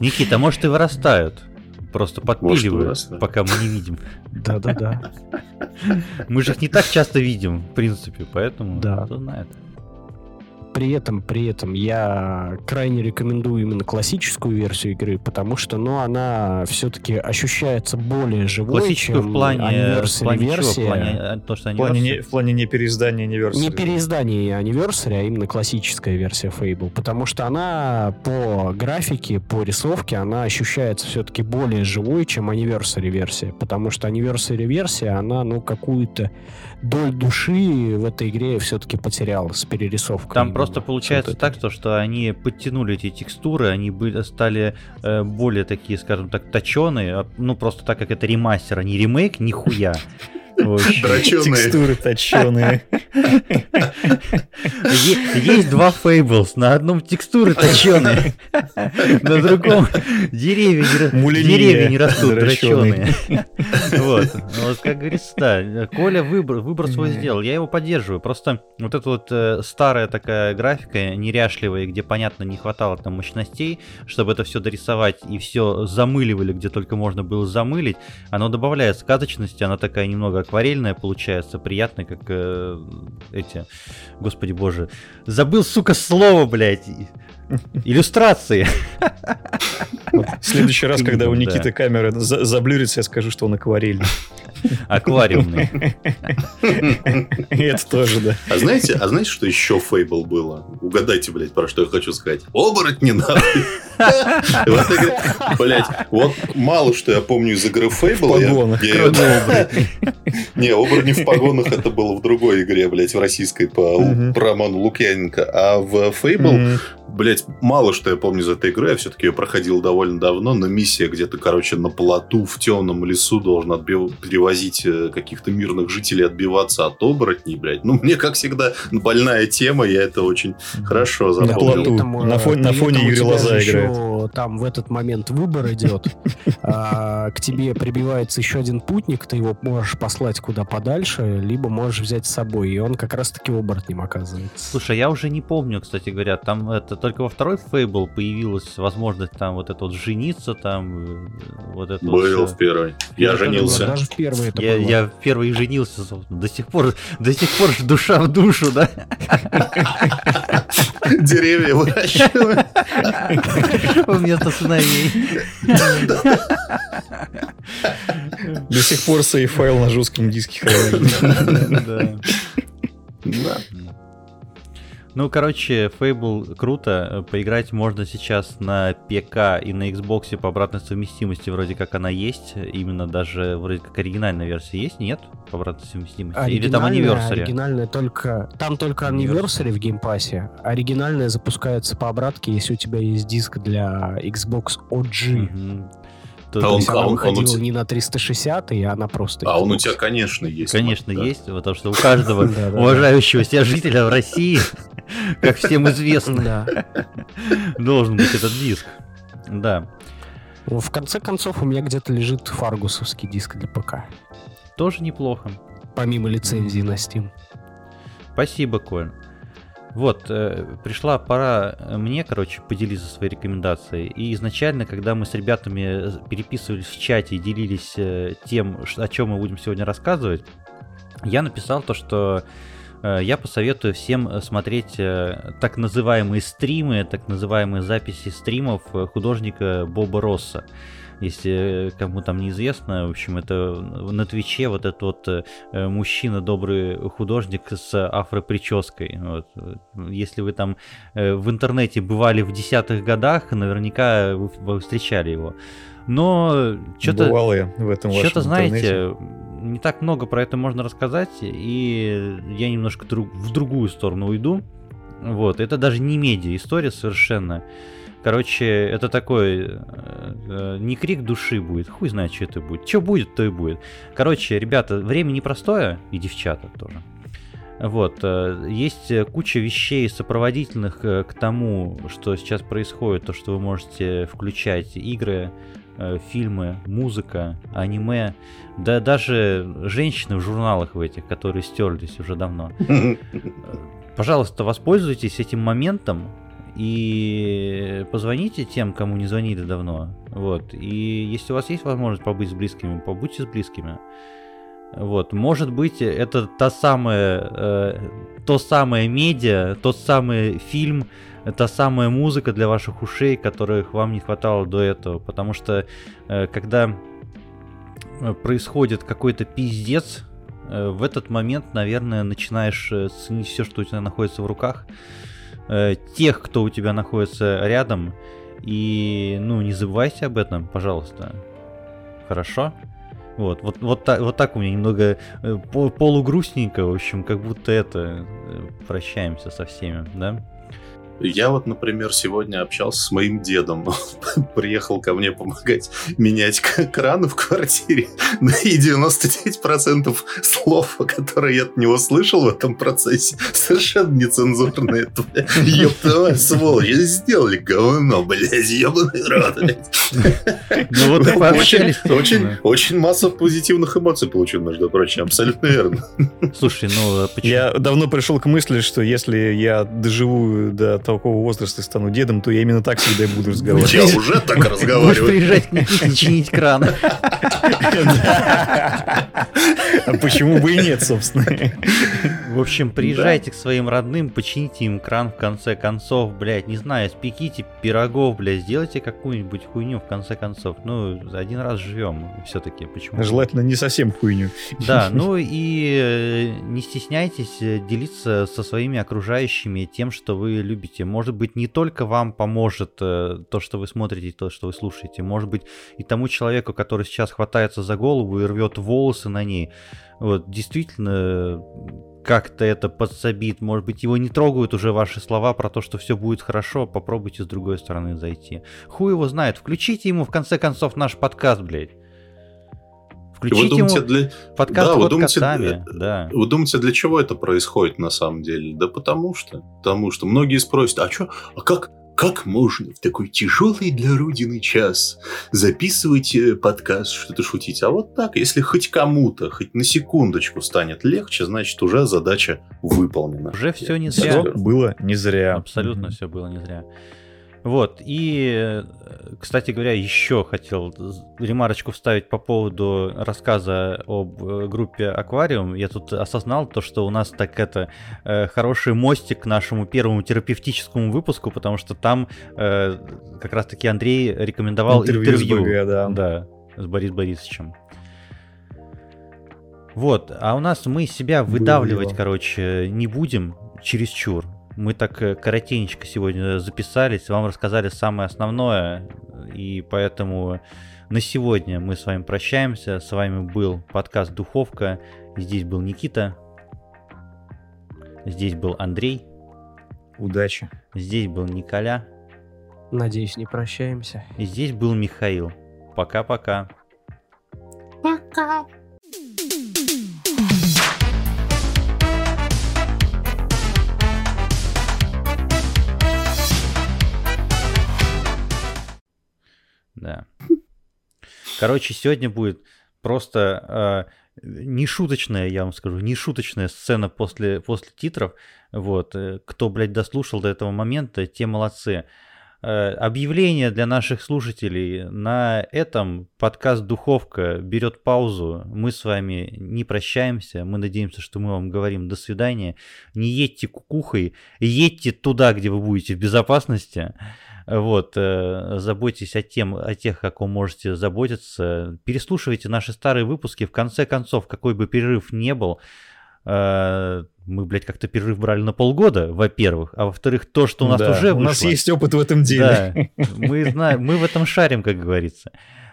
Никита, а может и вырастают? Просто подпиливают, вырастают. пока мы не видим. Да-да-да. Мы же их не так часто видим, в принципе, поэтому Да. кто знает. При этом, при этом я крайне рекомендую именно классическую версию игры, потому что, ну, она все-таки ощущается более живой, Классическую чем в плане, в anniversary плане чего? В версия. плане э, то, что В плане, не, в плане не переиздания Anniversary. Не переиздание Anniversary, а именно классическая версия Fable, потому что она по графике, по рисовке, она ощущается все-таки более живой, чем Anniversary версия, потому что Anniversary версия, она, ну, какую-то долю души в этой игре все-таки потеряла с перерисовкой. Там. Просто получается Вот так, что, что они подтянули эти текстуры, они были, стали э, более такие, скажем так, точеные. а, Ну, просто так как это ремастер, а не ремейк, нихуя. Текстуры точеные. Есть два Фейблс, на одном текстуры точеные, на другом деревья не, растут дроченые. дроченые. Вот. Ну, Вот, как говорится, да, Коля выбор, выбор свой сделал, я его поддерживаю. Просто вот эта вот э, старая такая графика, неряшливая, где, понятно, не хватало там мощностей, чтобы это все дорисовать, и все замыливали, где только можно было замылить, оно добавляет сказочности, она такая немного акварельная получается, приятная, как э, эти, господи боже, забыл, сука, слово, блядь, иллюстрации. В следующий раз, когда у. Никиты камера за- заблюрится, я скажу, что он акварельный. Аквариумные. И это тоже, да. А знаете, а знаете, что еще Фейбл было? Угадайте, блядь, про что я хочу сказать. Оборотни, нахуй. Вот игра- Блядь, вот мало что я помню из игры Фейбл. В погонах, Не, оборотни в погонах это было в другой игре, блядь, в российской по. Роману Лукьяненко. А в Фейбл Блять, мало что я помню из этой игры, я все-таки ее проходил довольно давно, но миссия где-то, короче, на плоту в темном лесу должен отбив- перевозить э, каких-то мирных жителей, отбиваться от оборотней, блядь. Ну, мне, как всегда, больная тема, я это очень хорошо На запомнил. плоту. На фоне- на фоне этом у Игоря тебя Лоза играет. еще Там в этот момент выбор идет. А, К тебе прибивается еще один путник, ты его можешь послать куда подальше, либо можешь взять с собой, и он как раз-таки оборотнем оказывается. Слушай, я уже не помню, кстати говоря, там это только во второй Фейбл появилась возможность там вот это вот жениться, там э, вот это вот Был всё. в первой. Я Я женился. Даже в первый это Я, было. я в первый и женился, собственно. До сих пор, до сих пор ж душа в душу, да? Деревья выращиваю. Вместо сыновей. До сих пор сейф-файл на жестком диске хранит. Да. Ну, короче, Fable круто. Поиграть можно сейчас на ПК и на Xbox по обратной совместимости. Вроде как она есть. Именно даже вроде как оригинальная версия есть, нет? По обратной совместимости. Или там Anniversary? Оригинальная только... Там только Anniversary в геймпассе. Оригинальная запускается по обратке, если у тебя есть диск для Xbox OG. Мгм. То- А То он- есть а она он- он выходила тебя- не на 360, и она просто... А он у тебя, конечно, есть. Конечно, да. есть, потому что у каждого уважающего себя жителя в России, как всем известно, должен быть этот диск. Да, Ну, В конце концов, у меня где-то лежит фаргусовский диск для ПК. тоже неплохо. Помимо лицензии на Steam. Спасибо, Коль. Вот, э, пришла пора э, мне, короче, поделиться своей рекомендацией. И изначально, когда мы с ребятами э, переписывались в чате и делились э, тем, о чем мы будем сегодня рассказывать, я написал то, что я посоветую всем э, смотреть э, так называемые стримы, так называемые записи стримов э, художника Боба Росса. Если э, кому там неизвестно, в общем, это на Твиче вот этот вот э, э, мужчина, добрый художник с афропрической. Вот. Если вы там э, в интернете бывали в десятых годах, наверняка вы, встречали его. Но что-то... Бывало я в этом Что-то, знаете, интернете. Не так много про это можно рассказать, и я немножко друг- в другую сторону уйду. Вот, это даже не медиа история совершенно. Короче, это такой э, э, не крик души будет, хуй знает, что это будет. Что будет, то и будет. Короче, ребята, время непростое, и девчата тоже. Вот, э, есть куча вещей сопроводительных э, к тому, что сейчас происходит, то, что вы можете включать игры, фильмы, музыка, аниме, да даже женщины в журналах в этих, которые стерлись уже давно. Пожалуйста, воспользуйтесь этим моментом и позвоните тем, кому не звонили давно. Вот. И если у вас есть возможность побыть с близкими, побудьте с близкими. Вот, может быть, это та самая, э, то самое медиа, тот самый фильм, та самая музыка для ваших ушей, которых вам не хватало до этого. Потому что э, когда э, происходит какой-то пиздец, э, в этот момент, наверное, начинаешь ценить все, что у тебя находится в руках, тех, кто у тебя находится рядом, и, ну, не забывайте об этом, пожалуйста. Хорошо? Вот, вот, вот, так, вот так у меня немного по- полугрустненько, в общем, как будто это прощаемся со всеми, да? Я вот, например, сегодня общался с моим дедом. Он приехал ко мне помогать менять краны в квартире. Ну и 99% слов, которые я от него слышал в этом процессе, совершенно нецензурные. Твою сволочь, сделали говно, блядь, ебаный рот, блядь. Ну вот и пообщались, Очень, очень, собственно. очень масса позитивных эмоций получил, между прочим, абсолютно верно. Слушай, ну а почему? Я давно пришел к мысли, что если я доживу до такого возраста стану дедом, то я именно так всегда и буду разговаривать. Я уже так Будешь разговариваю. приезжать к Никите чинить кран. А почему бы и нет, собственно? В общем, приезжайте к своим родным, почините им кран в конце концов, блядь, не знаю, спеките пирогов, блядь, сделайте какую-нибудь хуйню в конце концов. Ну, один раз живем все-таки, почему? Желательно не совсем хуйню. Да, ну и э, не стесняйтесь э, делиться со своими окружающими тем, что вы любите. Может быть, не только вам поможет э, то, что вы смотрите, то, что вы слушаете. Может быть, и тому человеку, который сейчас хватается за голову и рвет волосы на ней, вот, действительно как-то это подсобит. Может быть, его не трогают уже ваши слова про то, что все будет хорошо. Попробуйте с другой стороны зайти. Хуй его знает. Включите ему, в конце концов, наш подкаст, блядь. Вы Включите думаете, ему для, подкаст Да, вы «Ход думаете, котами», э, да. Вы думаете, для чего это происходит на самом деле? Да потому что. Потому что многие спросят, а что, а как, как можно в такой тяжелый для Родины час записывать э, подкаст, что-то шутить? А вот так, если хоть кому-то, хоть на секундочку станет легче, значит, уже задача выполнена. Уже все не зря. скажу. Было не зря. Абсолютно Мгм. все было не зря. Вот, и, э, кстати говоря, еще хотел ремарочку вставить по поводу рассказа об э, группе Аквариум. Я тут осознал то, что у нас так это э, хороший мостик к нашему первому терапевтическому выпуску, потому что там как раз-таки Андрей рекомендовал Интервью интервью. с БГ, да. Да, с Борисом Борисовичем. Вот, а у нас мы себя Было выдавливать, дело. короче, не будем чересчур. Мы так э, коротенечко сегодня записались, вам рассказали самое основное, и поэтому на сегодня мы с вами прощаемся. С вами был подкаст «Духовка». Здесь был Никита, здесь был Андрей, Удачи. здесь был Николя, Надеюсь, не прощаемся. и здесь был Михаил. Пока-пока. Пока. Да. Короче, сегодня будет просто э, не шуточная, я вам скажу, не шуточная сцена после, после титров. Вот. Э, кто, блядь, дослушал до этого момента, те молодцы. Э, объявление для наших слушателей. На этом подкаст «Духовка» берет паузу. Мы с вами не прощаемся. Мы надеемся, что мы вам говорим «до свидания». Не едьте кукухой, едьте туда, где вы будете в безопасности. Вот, э, заботьтесь о, тем, о тех, как вы можете заботиться. Переслушивайте наши старые выпуски. В конце концов, какой бы перерыв не был, э, мы, блядь, как-то перерыв брали на полгода, во-первых, а во-вторых, то, что у нас Да, уже У вышло. нас есть опыт в этом деле. Да, мы знаем, мы в этом шарим, как говорится.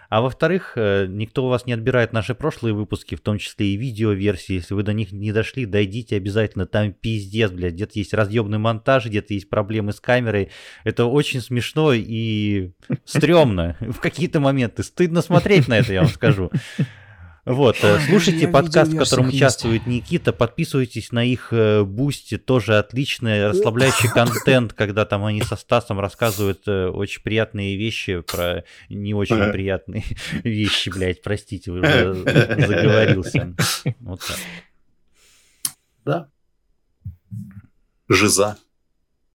А во-вторых, э, никто у вас не отбирает наши прошлые выпуски, в том числе и видеоверсии. Если вы до них не дошли, дойдите обязательно. Там пиздец, блядь. Где-то есть разъемный монтаж, где-то есть проблемы с камерой. Это очень смешно и стрёмно в какие-то моменты. Стыдно смотреть на это, я вам скажу. Вот, э, Ой, слушайте я подкаст, в котором участвует Никита, подписывайтесь на их э, бусти, тоже отличный расслабляющий контент, когда там они со Стасом рассказывают э, очень приятные вещи про не очень приятные вещи, блядь, простите, уже заговорился. Вот так. Да. Жиза.